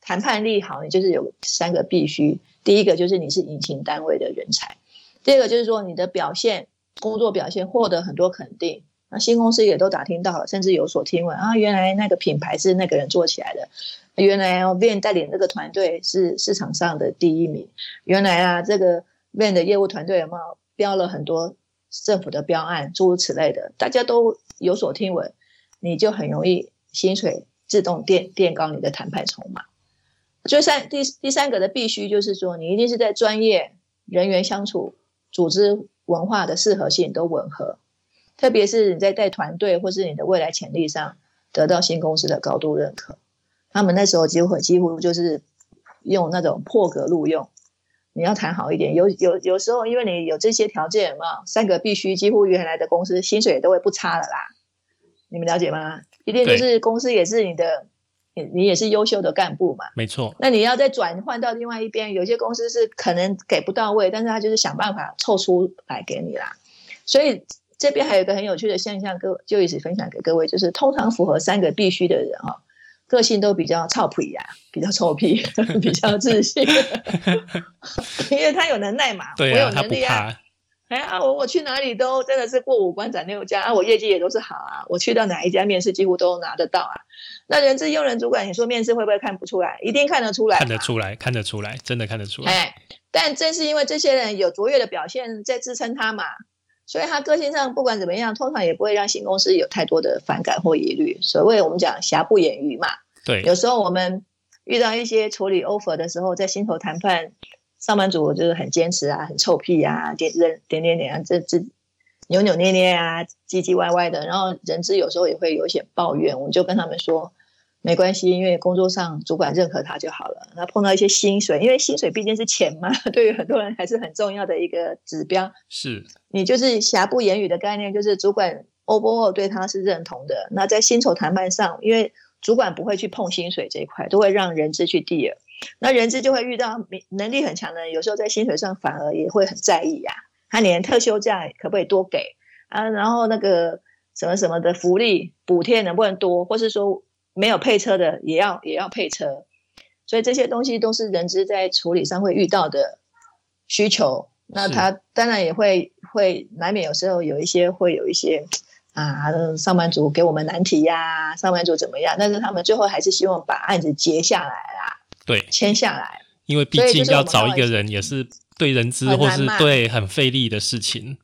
谈判力好，你就是有三个必须。第一个就是你是引擎单位的人才，第二个就是说你的表现、工作表现获得很多肯定。新公司也都打听到了，甚至有所听闻啊，原来那个品牌是那个人做起来的，原来，Van 带领这个团队是市场上的第一名，原来啊，这个 Van 的业务团队有没有标了很多政府的标案，诸如此类的，大家都有所听闻，你就很容易薪水自动垫垫高你的谈判筹码。就三第第三个的必须就是说，你一定是在专业人员相处、组织文化的适合性都吻合。特别是你在带团队或是你的未来潜力上得到新公司的高度认可，他们那时候几乎几乎就是用那种破格录用。你要谈好一点，有有有时候因为你有这些条件嘛，三个必须，几乎原来的公司薪水都会不差的啦。你们了解吗？一定就是公司也是你的，你你也是优秀的干部嘛。
没错。
那你要再转换到另外一边，有些公司是可能给不到位，但是他就是想办法凑出来给你啦。所以。这边还有一个很有趣的现象，各就一起分享给各位，就是通常符合三个必须的人哈，个性都比较臭屁呀，比较臭屁，比较自信，因为他有能耐嘛，
对啊，他不怕。
哎呀，我我去哪里都真的是过五关斩六将啊，我业绩也都是好啊，我去到哪一家面试几乎都拿得到啊。那人资用人主管，你说面试会不会看不出来？一定看得出来，
看得出来，看得出来，真的看得出来。
哎，但正是因为这些人有卓越的表现在支撑他嘛，所以他个性上不管怎么样，通常也不会让新公司有太多的反感或疑虑。所谓我们讲瑕不掩瑜嘛。
对，
有时候我们遇到一些处理 offer 的时候，在薪酬谈判。上班族就是很坚持啊，很臭屁啊，点点点点点啊，这这扭扭捏捏啊，唧唧歪歪的。然后人资有时候也会有一些抱怨，我们就跟他们说，没关系，因为工作上主管认可他就好了。那碰到一些薪水，因为薪水毕竟是钱嘛，对于很多人还是很重要的一个指标。
是
你就是瑕不掩瑜的概念，就是主管 O 不 O 对他是认同的。那在薪酬谈判上，因为主管不会去碰薪水这一块，都会让人资去 deal。那人资就会遇到能力很强的人，有时候在薪水上反而也会很在意呀。他连特休假可不可以多给啊？然后那个什么什么的福利补贴能不能多，或是说没有配车的也要也要配车。所以这些东西都是人资在处理上会遇到的需求。那他当然也会会难免有时候有一些会有一些啊，上班族给我们难题呀，上班族怎么样？但是他们最后还是希望把案子结下来啦。
对，
签下来，
因为毕竟要找一个人也是对人资或是对很费力的事情，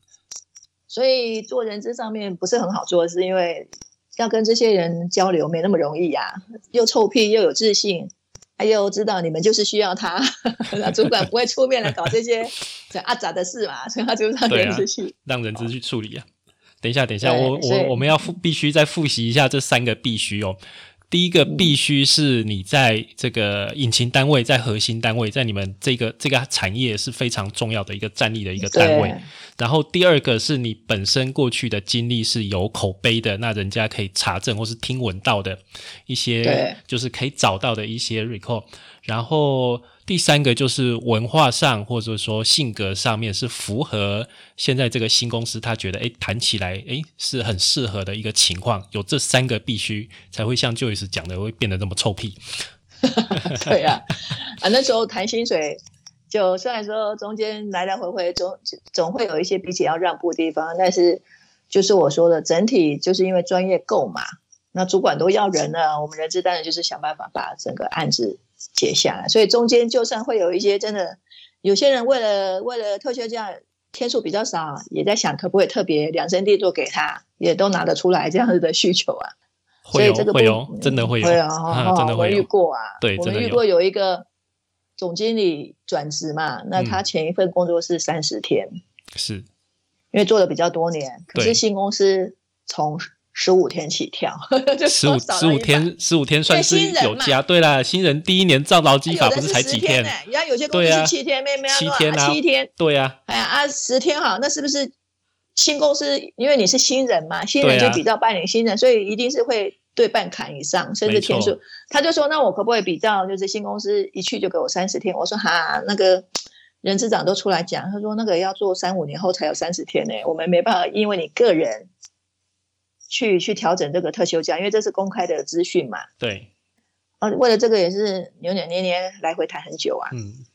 所以做人资上面不是很好做，是因为要跟这些人交流没那么容易呀，又臭屁又有自信，还有知道你们就是需要他，那主管不会出面来搞这些这阿杂的事嘛，所以他就让人资去
让人资去处理啊。等一下，等一下，我我我们要复必须再复习一下这三个必须哦。第一个必须是你在这个引擎单位，在核心单位，在你们这个这个产业是非常重要的一个站立的一个单位。然后第二个是你本身过去的经历是有口碑的，那人家可以查证或是听闻到的一些，就是可以找到的一些 recall。然后。第三个就是文化上或者说性格上面是符合现在这个新公司，他觉得哎谈起来哎是很适合的一个情况，有这三个必须才会像 Joyce 讲的会变得那么臭屁。
对呀，啊那时候谈薪水，就虽然说中间来来回回总总会有一些彼此要让步的地方，但是就是我说的整体就是因为专业够嘛，那主管都要人了，我们人资当然就是想办法把整个案子。接下来，所以中间就算会有一些真的，有些人为了为了特休假天数比较少，也在想可不可以特别量身定做给他，也都拿得出来这样子的需求啊。
会有会有，真的会有，
会啊，
真的会
遇过啊。
对，
我们遇过有一个总经理转职嘛，那他前一份工作是三十天，
是
因为做的比较多年，可是新公司从。十五天起跳，
十五十五天，十五天算是有加。对啦，新人第一年照劳基法不是才几天？
人家有些公司是七天，没没
七天啊，
七天。
对呀，
哎呀啊，十天哈，那是不是新公司？因为你是新人嘛，新人就比较办理新人，所以一定是会对半砍以上，甚至天数。他就说：“那我可不可以比较？就是新公司一去就给我三十天？”我说：“哈，那个人资长都出来讲，他说那个要做三五年后才有三十天呢，我们没办法，因为你个人。”去去调整这个特休假，因为这是公开的资讯嘛。
对。
啊，为了这个也是扭扭捏捏来回谈很久啊。
嗯。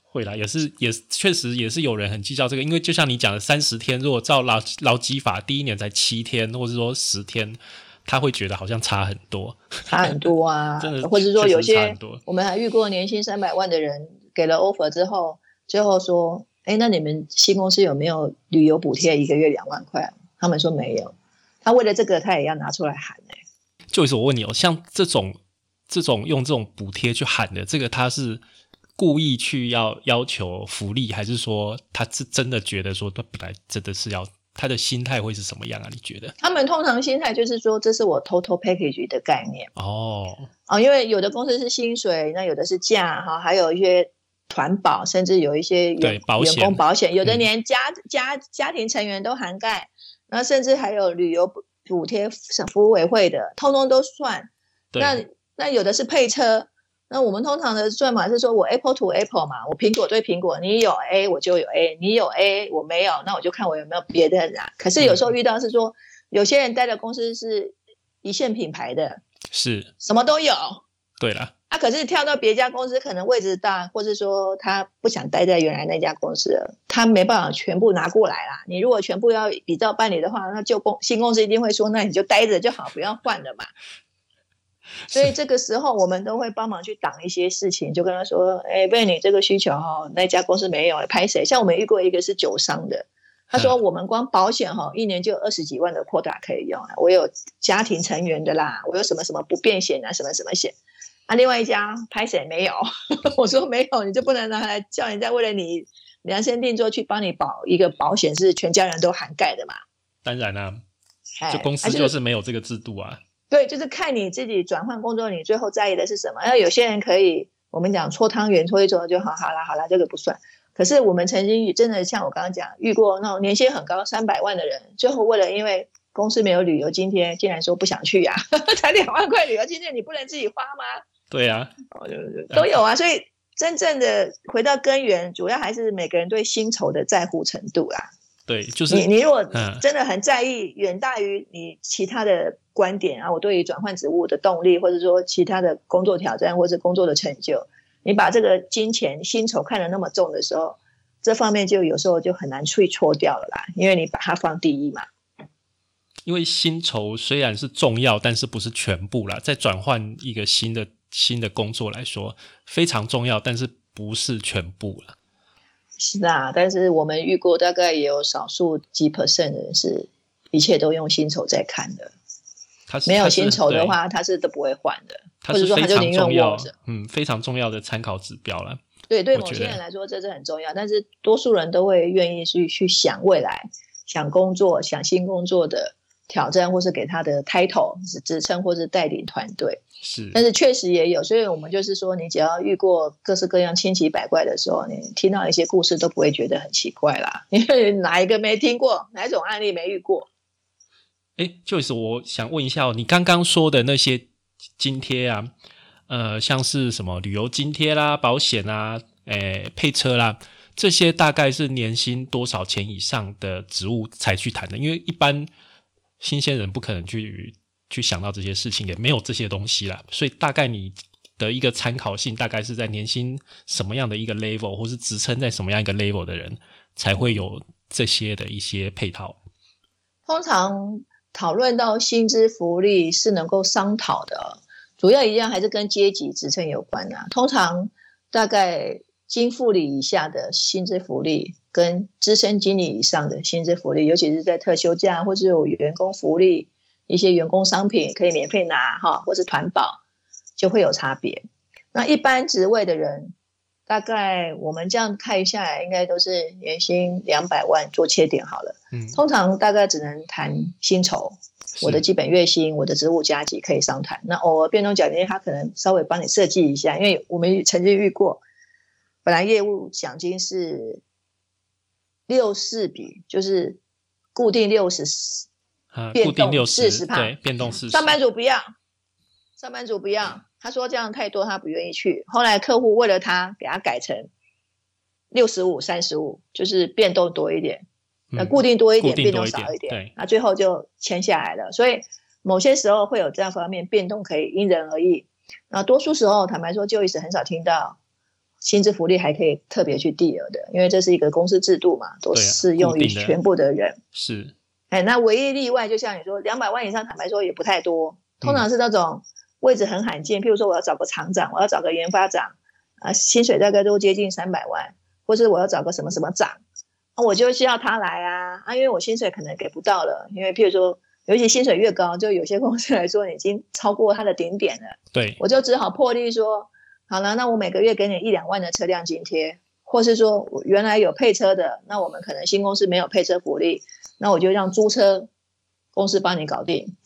会啦，也是也确实也是有人很计较这个，因为就像你讲的，三十天如果照劳劳基法，第一年才七天，或者说十天，他会觉得好像差很多。
差很多啊！
真的，
或者说有些我们还遇过年薪三百万的人，给了 offer 之后，最后说：“哎，那你们新公司有没有旅游补贴？一个月两万块？”他们说没有。他为了这个，他也要拿出来喊哎。
就是我问你哦，像这种这种用这种补贴去喊的，这个他是故意去要要求福利，还是说他是真的觉得说他本来真的是要他的心态会是什么样啊？你觉得？
他们通常心态就是说，这是我 total package 的概念
哦
哦，因为有的公司是薪水，那有的是假哈，还有一些团保，甚至有一些
对员
工保险，有的连家家家庭成员都涵盖。那甚至还有旅游补补贴、服务委会的，通通都算。那那有的是配车，那我们通常的算法是说，我 Apple to Apple 嘛，我苹果对苹果，你有 A 我就有 A，你有 A 我没有，那我就看我有没有别的啊。可是有时候遇到是说，有些人待的公司是一线品牌的，
是
什么都有。
对了，
啊，可是跳到别家公司，可能位置大，或是说他不想待在原来那家公司了，他没办法全部拿过来啦。你如果全部要比照办理的话，那旧公新公司一定会说，那你就待着就好，不要换了嘛。所以这个时候，我们都会帮忙去挡一些事情，就跟他说：“哎，为你这个需求哈，那家公司没有拍谁？像我们遇过一个是酒商的，他说我们光保险哈，一年就二十几万的扩大可以用啊。我有家庭成员的啦，我有什么什么不便险啊，什么什么险。”啊，另外一家拍谁没有？我说没有，你就不能拿来叫人家为了你量身定做去帮你保一个保险，是全家人都涵盖的嘛？
当然啦，就公司就是没有这个制度啊。
对，就是看你自己转换工作，你最后在意的是什么？要有些人可以，我们讲搓汤圆搓一搓就好，好了好了，这个不算。可是我们曾经真的像我刚刚讲，遇过那种年薪很高三百万的人，最后为了因为公司没有旅游津贴，竟然说不想去呀？才两万块旅游津贴，你不能自己花吗？
对呀，
都有啊，所以真正的回到根源，主要还是每个人对薪酬的在乎程度啦。
对，就是
你，你如果真的很在意，远大于你其他的观点啊，我对于转换职务的动力，或者说其他的工作挑战，或者工作的成就，你把这个金钱薪酬看得那么重的时候，这方面就有时候就很难去搓掉了啦，因为你把它放第一嘛。
因为薪酬虽然是重要，但是不是全部啦，在转换一个新的。新的工作来说非常重要，但是不是全部了。
是啊，但是我们遇过大概也有少数几 percent 人是一切都用薪酬在看的。
他
没有薪酬的话，他是都不会换的，或者说他就宁愿握着。
嗯，非常重要的参考指标了。
对，对某些人来说这是很重要，但是多数人都会愿意去去想未来、想工作、想新工作的挑战，或是给他的 title 是职称，或是带领团队。
是，
但是确实也有，所以我们就是说，你只要遇过各式各样千奇百怪的时候，你听到一些故事都不会觉得很奇怪啦。因为哪一个没听过，哪一种案例没遇过？
哎，就是我想问一下，你刚刚说的那些津贴啊，呃，像是什么旅游津贴啦、保险啊、诶配车啦，这些大概是年薪多少钱以上的职务才去谈的？因为一般新鲜人不可能去。去想到这些事情也没有这些东西了，所以大概你的一个参考性大概是在年薪什么样的一个 level，或是职称在什么样一个 level 的人才会有这些的一些配套。
通常讨论到薪资福利是能够商讨的，主要一样还是跟阶级职称有关啊。通常大概经副理以下的薪资福利，跟资深经理以上的薪资福利，尤其是在特休假或者有员工福利。一些员工商品可以免费拿哈，或是团保就会有差别。那一般职位的人，大概我们这样看下来，应该都是年薪两百万做切点好了。嗯，通常大概只能谈薪酬，我的基本月薪，我的职务加级可以商谈。那偶尔变动奖金，他可能稍微帮你设计一下，因为我们曾经遇过，本来业务奖金是六四比，就是固定六十。
变动
四十
帕，对，变动四十。
上班族不要，上班族不要。他说这样太多，他不愿意去。后来客户为了他，给他改成六十五、三十五，就是变动多一点，那固定多一点，变动少一点。那最后就签下来了。所以某些时候会有这样方面变动，可以因人而异。那多数时候，坦白说，就一直很少听到薪资福利还可以特别去递额的，因为这是一个公司制度嘛，都适用于全部的人。
是。
哎，那唯一例外，就像你说，两百万以上，坦白说也不太多。通常是那种位置很罕见，譬如说我要找个厂长，我要找个研发长，啊，薪水大概都接近三百万，或是我要找个什么什么长，我就需要他来啊啊，因为我薪水可能给不到了，因为譬如说，尤其薪水越高，就有些公司来说已经超过他的顶点了。
对，
我就只好破例说，好了，那我每个月给你一两万的车辆津贴，或是说原来有配车的，那我们可能新公司没有配车福利。那我就让租车公司帮你搞定，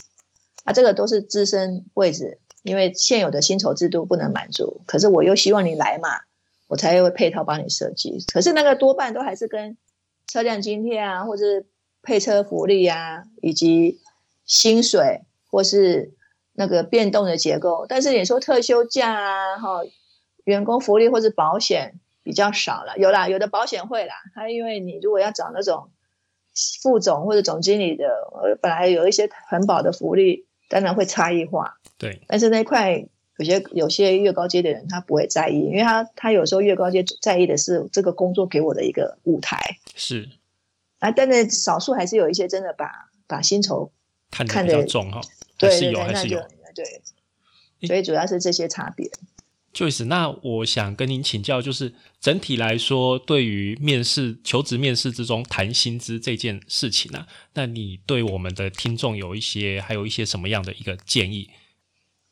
啊，这个都是资深位置，因为现有的薪酬制度不能满足，可是我又希望你来嘛，我才会配套帮你设计。可是那个多半都还是跟车辆津贴啊，或是配车福利啊，以及薪水或是那个变动的结构。但是你说特休假啊，哈，员工福利或者保险比较少了，有啦，有的保险会啦，它因为你如果要找那种。副总或者总经理的，呃，本来有一些很保的福利，当然会差异化。
对，
但是那一块有些有些越高阶的人他不会在意，因为他他有时候越高阶在意的是这个工作给我的一个舞台
是
啊，但是少数还是有一些真的把把薪酬
看得
看得
比较重哈，还是有，
对对对，那就
还是有。
对，所以主要是这些差别。
Joyce，那我想跟您请教，就是整体来说，对于面试、求职面试之中谈薪资这件事情啊，那你对我们的听众有一些，还有一些什么样的一个建议？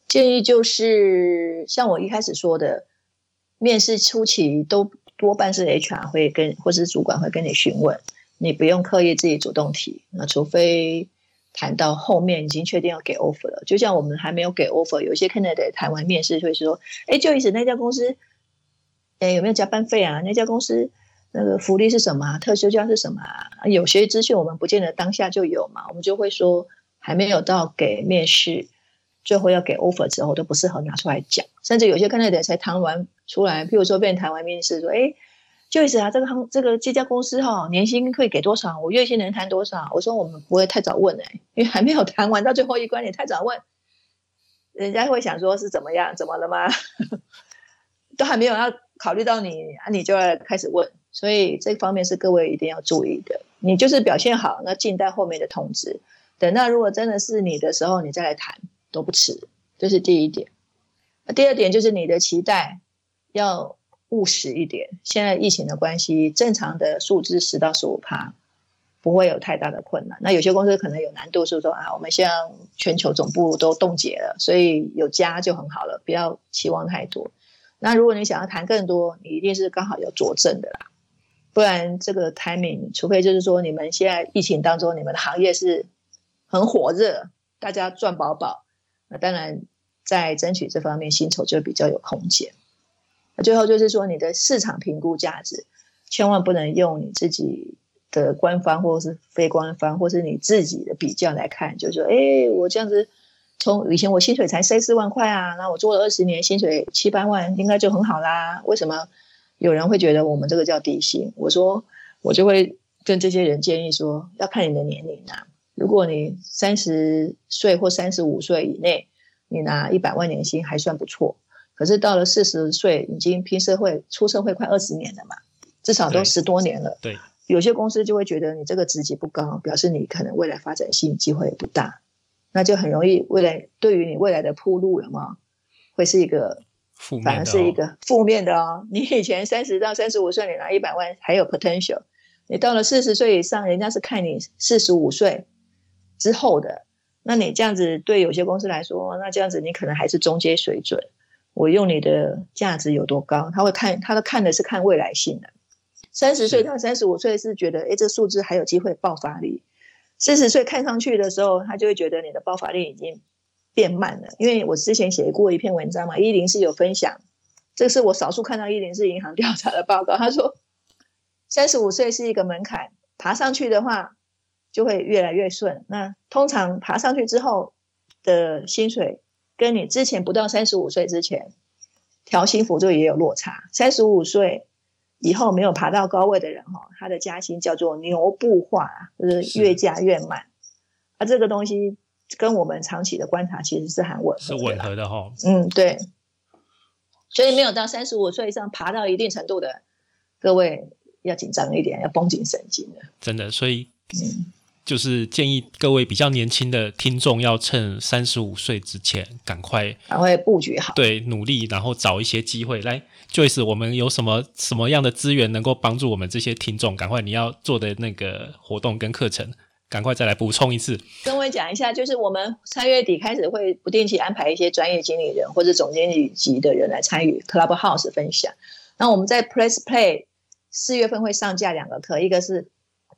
建议就是像我一开始说的，面试初期都多半是 HR 会跟或是主管会跟你询问，你不用刻意自己主动提，那除非谈到后面已经确定要给 offer 了，就像我们还没有给 offer，有些 candidate 谈完面试会说，哎，就意思那家公司，哎有没有加班费啊？那家公司那个福利是什么、啊？特休假是什么啊？有些资讯我们不见得当下就有嘛，我们就会说还没有到给面试。最后要给 offer 之后都不适合拿出来讲，甚至有些 candidate 才谈完出来，譬如说被人谈完面试说，哎，就意思啊，这个行这个这家公司哈、年薪可以给多少？我月薪能谈多少？我说我们不会太早问哎、因为还没有谈完到最后一关，你太早问，人家会想说是怎么样？怎么了吗？都还没有要考虑到你啊，你就要开始问，所以这方面是各位一定要注意的。你就是表现好，那静待后面的通知。等到如果真的是你的时候，你再来谈都不迟。这是第一点。第二点就是你的期待要务实一点。现在疫情的关系，正常的数字十到十五趴不会有太大的困难。那有些公司可能有难度，是说啊，我们像全球总部都冻结了，所以有加就很好了，不要期望太多。那如果你想要谈更多，你一定是刚好有佐证的啦，不然这个 timing，除非就是说你们现在疫情当中，你们的行业是很火热，大家赚饱饱，那当然在争取这方面薪酬就比较有空间。最后就是说你的市场评估价值，千万不能用你自己的官方或是非官方，或是你自己的比较来看，就是说，哎，我这样子。从以前我薪水才三四万块啊，那我做了二十年，薪水七八万应该就很好啦。为什么有人会觉得我们这个叫底薪？我说我就会跟这些人建议说，要看你的年龄啊。如果你三十岁或三十五岁以内，你拿一百万年薪还算不错。可是到了四十岁，已经拼社会、出社会快二十年了嘛，至少都十多年了。
对，
有些公司就会觉得你这个职级不高，表示你可能未来发展性机会不大，那就很容易未来对于你未来的铺路有吗，会是一个
负面的、哦、
反而是一个负面的哦。你以前三十到三十五岁，你拿一百万还有 potential，你到了四十岁以上，人家是看你四十五岁之后的，那你这样子对有些公司来说，那这样子你可能还是中阶水准。我用你的价值有多高，他会看，他都看的是看未来性的。三十岁到三十五岁是觉得，哎，这数字还有机会爆发力。四十岁看上去的时候，他就会觉得你的爆发力已经变慢了。因为我之前写过一篇文章嘛，一零是有分享，这是我少数看到一零是银行调查的报告。他说，三十五岁是一个门槛，爬上去的话就会越来越顺。那通常爬上去之后的薪水，跟你之前不到三十五岁之前调薪幅度也有落差。三十五岁以后没有爬到高位的人哈，他的加薪叫做牛步化，就是越加越慢。啊，这个东西跟我们长期的观察其实是很吻合
是吻合的哈、哦。
嗯，对。所以没有到三十五岁以上爬到一定程度的各位要紧张一点，要绷紧神经的。
真的，所以
嗯，
就是建议各位比较年轻的听众要趁三十五岁之前赶快
赶快布局好。
对努力，然后找一些机会来。Joyce，我们有什么什么样的资源能够帮助我们这些听众？赶快你要做的那个活动跟课程，赶快再来补充一次。
跟我讲一下，就是我们三月底开始会不定期安排一些专业经理人或者总经理级的人来参与 Clubhouse 分享。然后我们在 Press Play 四月份会上架两个课，一个是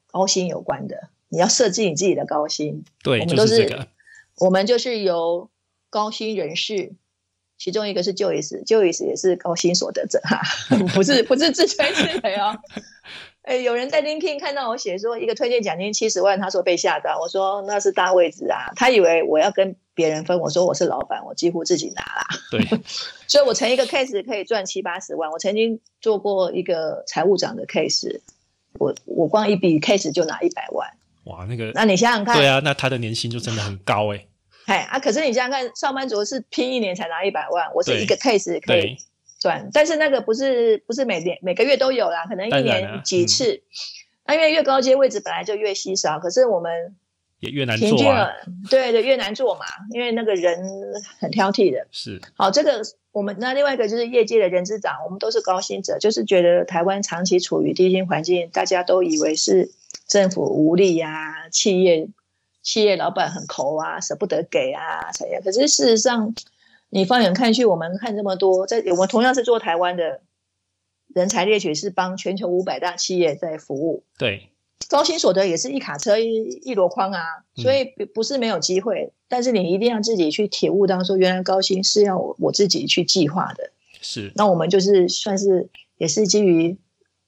高薪有关的，你要设计你自己的高薪。
对，
我们都是
就是这个。
我们就是由高薪人士，其中一个是 Joyce，Joyce 也是高薪所得者哈，不是不是自吹自擂哦。哎，有人在 LinkedIn 看到我写说一个推荐奖金七十万，他说被吓到，我说那是大位置啊，他以为我要跟别人分，我说我是老板，我几乎自己拿啦。
对，
所以我成一个 case 可以赚七八十万。我曾经做过一个财务长的 case，我我光一笔 case 就拿一百万。
哇，那个
那你想想看，
对啊，那他的年薪就真的很高哎。
哎啊，可是你想想看，上班族是拼一年才拿一百万，我是一个 case 可以
对，
赚，但是那个不是不是每年每个月都有啦，可能一年几次。那、因为越高阶位置本来就越稀少，可是我们
也越难做啊，
了，对对，越难做嘛，因为那个人很挑剔的。
是
好，这个我们那另外一个就是业界的人资长，我们都是高薪者，就是觉得台湾长期处于低薪环境，大家都以为是政府无力啊，企业企业老板很抠啊，舍不得给啊，怎样？可是事实上，你放眼看去，我们看这么多，在我们同样是做台湾的人才猎取，是帮全球五百大企业在服务。
对，
高薪所得也是一卡车一一箩筐啊，
嗯
所以不不是没有机会，但是你一定要自己去体悟到说，原来高薪是要我我自己去计划的。
是
那我们就是算是也是基于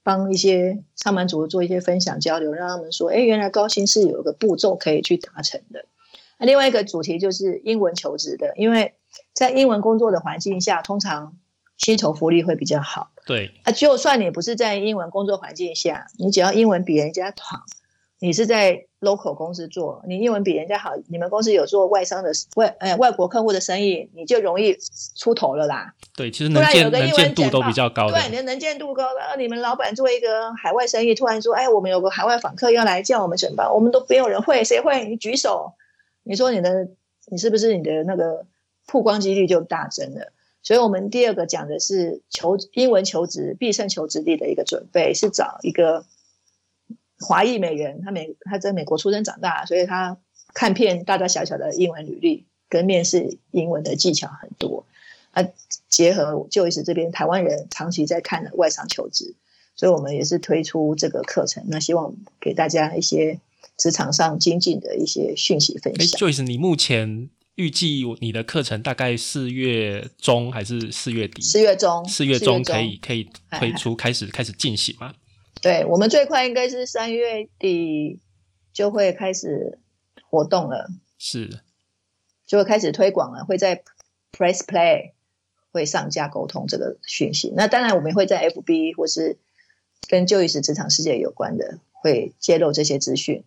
帮一些上班族做一些分享交流，让他们说，哎，原来高薪是有一个步骤可以去达成的。那另外一个主题就是英文求职的，因为在英文工作的环境下，通常薪酬福利会比较好。
对，
啊，就算你不是在英文工作环境下，你只要英文比人家好，你是在 local 公司做，你英文比人家好，你们公司有做外商的外呃外国客户的生意，你就容易出头了啦。
对，其实能
突然有
见能
个英文
见度都比较高的
对，，你的能见度高。然后你们老板做一个海外生意，突然说，哎，我们有个海外访客要来叫我们怎么办，我们都没有人会，谁会？你举手，你说你的你是不是你的那个曝光几率就大增了？所以我们第二个讲的是求英文求职必胜求职力的一个准备，是找一个华裔美人，他美他在美国出生长大，所以他看遍大大小小的英文履历，跟面试英文的技巧很多。啊，结合就医师这边台湾人长期在看的外商求职，所以我们也是推出这个课程，那希望给大家一些职场上精进的一些讯息分
哎
享。
，Joyce，你目前预计你的课程大概四月中还是四月底？
四月中，
四月中可以可以
哎
推出开始开始进行吗？
对我们最快应该是三月底就会开始活动了，
是
就会开始推广了，会在 Press Play 会上架沟通这个讯息。那当然，我们会在 FB 或是跟就医师职场世界有关的，会揭露这些资讯。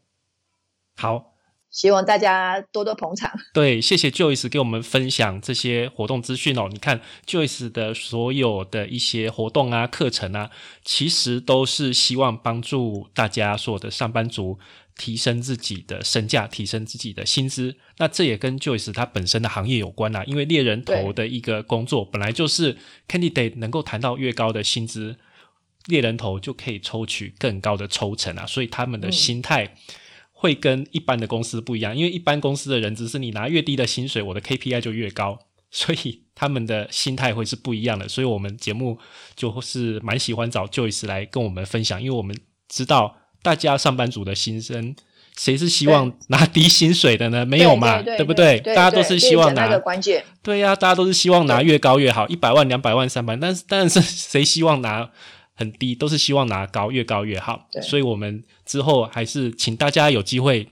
好，
希望大家多多捧场。
对，谢谢 Joyce 给我们分享这些活动资讯哦。你看 Joyce 的所有的一些活动啊、课程啊，其实都是希望帮助大家所有的上班族提升自己的身价，提升自己的薪资。那这也跟 Joyce 他本身的行业有关啊，因为猎人头的一个工作本来就是 candidate 能够谈到越高的薪资，猎人头就可以抽取更高的抽成啊，所以他们的
嗯
心态。会跟一般的公司不一样，因为一般公司的人资是你拿越低的薪水，我的 KPI 就越高，所以他们的心态会是不一样的。所以我们节目就是蛮喜欢找 Joyce 来跟我们分享，因为我们知道大家上班族的心声，谁是希望拿低薪水的呢？没有嘛，
对
不
对？
大家都是希望
那个
拿，
关键。
对呀、大家都是希望拿越高越好，一百万、两百万、三百万，但是但是谁希望拿很低？都是希望拿高，越高越好。
对
所以我们之后还是请大家有机会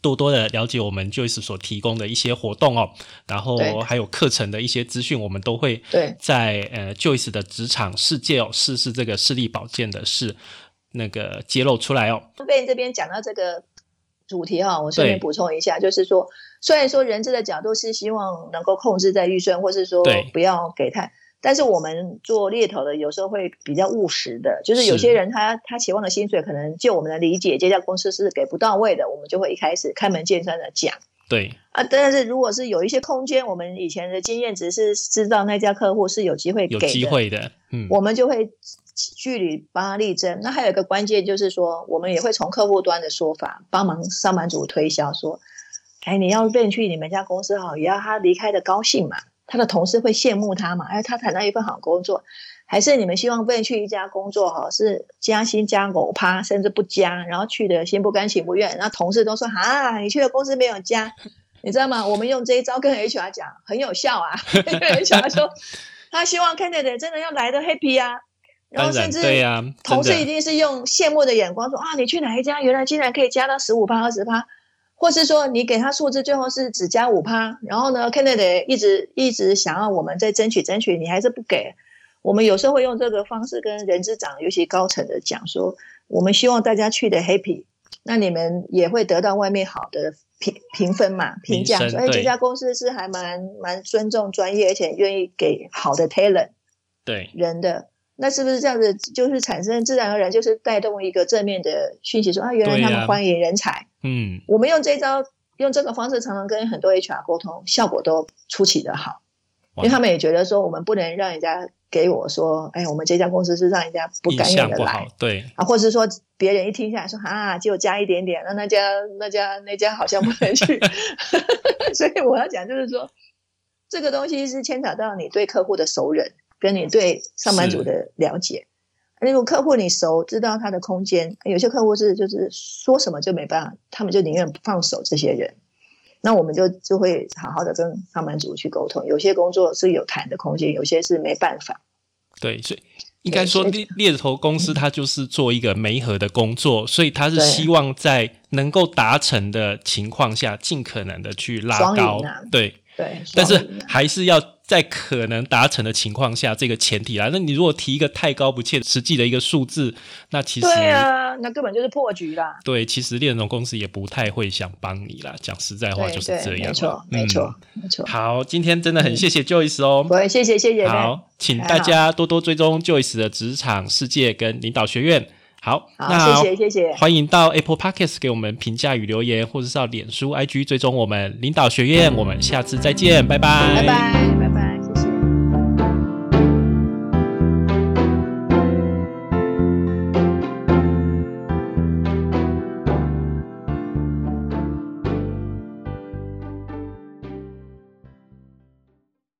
多多的了解我们 Joyce 所提供的一些活动哦，然后还有课程的一些资讯，我们都会
对
在呃 Joyce 的职场世界哦，试试这个视力保健的事那个揭露出来哦。
贝这边讲到这个主题哈，我顺便补充一下，就是说，虽然说人资的角度是希望能够控制在预算，或是说
对
不要给太。但是我们做猎头的有时候会比较务实的，就是有些人他他期望的薪水可能就我们的理解，这家公司是给不到位的，我们就会一开始开门见山的讲。
对，
啊，但是如果是有一些空间，我们以前的经验只是知道那家客户是有机会给
有，机会的，嗯，
我们就会据理帮他力争。那还有一个关键就是说，我们也会从客户端的说法帮忙上班族推销，说，哎，你要变去你们家公司哈，也要他离开的高兴嘛，他的同事会羡慕他嘛，哎，他谈到一份好工作。还是你们希望被去一家工作哈，是加薪加狗趴，甚至不加，然后去的心不甘情不愿，然后同事都说啊，你去的公司没有加，你知道吗？我们用这一招跟 HR 讲，很有效啊。HR 说 他希望 candidate 真的要来的 happy 啊，然后甚至
对呀、
同事一定是用羡慕的眼光说啊，你去哪一家，原来竟然可以加到十五趴、二十趴，或是说你给他数字，最后是只加五趴，然后呢，candidate 一直一直想要我们再争取争取，你还是不给。我们有时候会用这个方式跟人资长，尤其高层的讲说，我们希望大家去的 happy，那你们也会得到外面好的评评分嘛，评价说，哎，
名声对
这家公司是还蛮蛮尊重专业，而且愿意给好的 talent
对，
人的。那是不是这样子，就是产生自然而然就是带动一个正面的讯息，说啊，原来他们欢迎人才。
嗯，
我们用这招，用这个方式，常常跟很多 HR 沟通，效果都出奇的好，因为他们也觉得说，我们不能让人家给我说，哎，我们这家公司是让人家不
印
甘愿的来。
对，
啊，或者是说别人一听下来说啊，就加一点点，那那家那家那家好像不能去，所以我要讲就是说，这个东西是牵扯到你对客户的熟人，跟你对上班族的了解。如果客户你熟，知道他的空间，有些客户是就是说什么就没办法，他们就宁愿放手这些人。那我们就就会好好的跟上班族去沟通，有些工作是有谈的空间，有些是没办法。
对，所以应该说
所
猎猎头公司它就是做一个媒合的工作，所以它是希望在能够达成的情况下，尽可能的去拉高
啊，
对，
对，
但是还是要在可能达成的情况下，这个前提啦。那你如果提一个太高不切实际的一个数字，那其实
对啊，那根本就是破局啦。
对其实猎人公司也不太会想帮你啦。讲实在话就是这，样，
没错，
嗯
没错，没错。
好，今天真的很谢谢 Joyce 哦。
不会，谢谢谢谢。
好，请大家多多追踪 Joyce 的职场世界跟领导学院。好，
好，
那
谢谢谢谢。
欢迎到 Apple Podcast 给我们评价与留言，或者是到脸书、IG 追踪我们领导学院。我们下次再见，拜拜，
拜拜。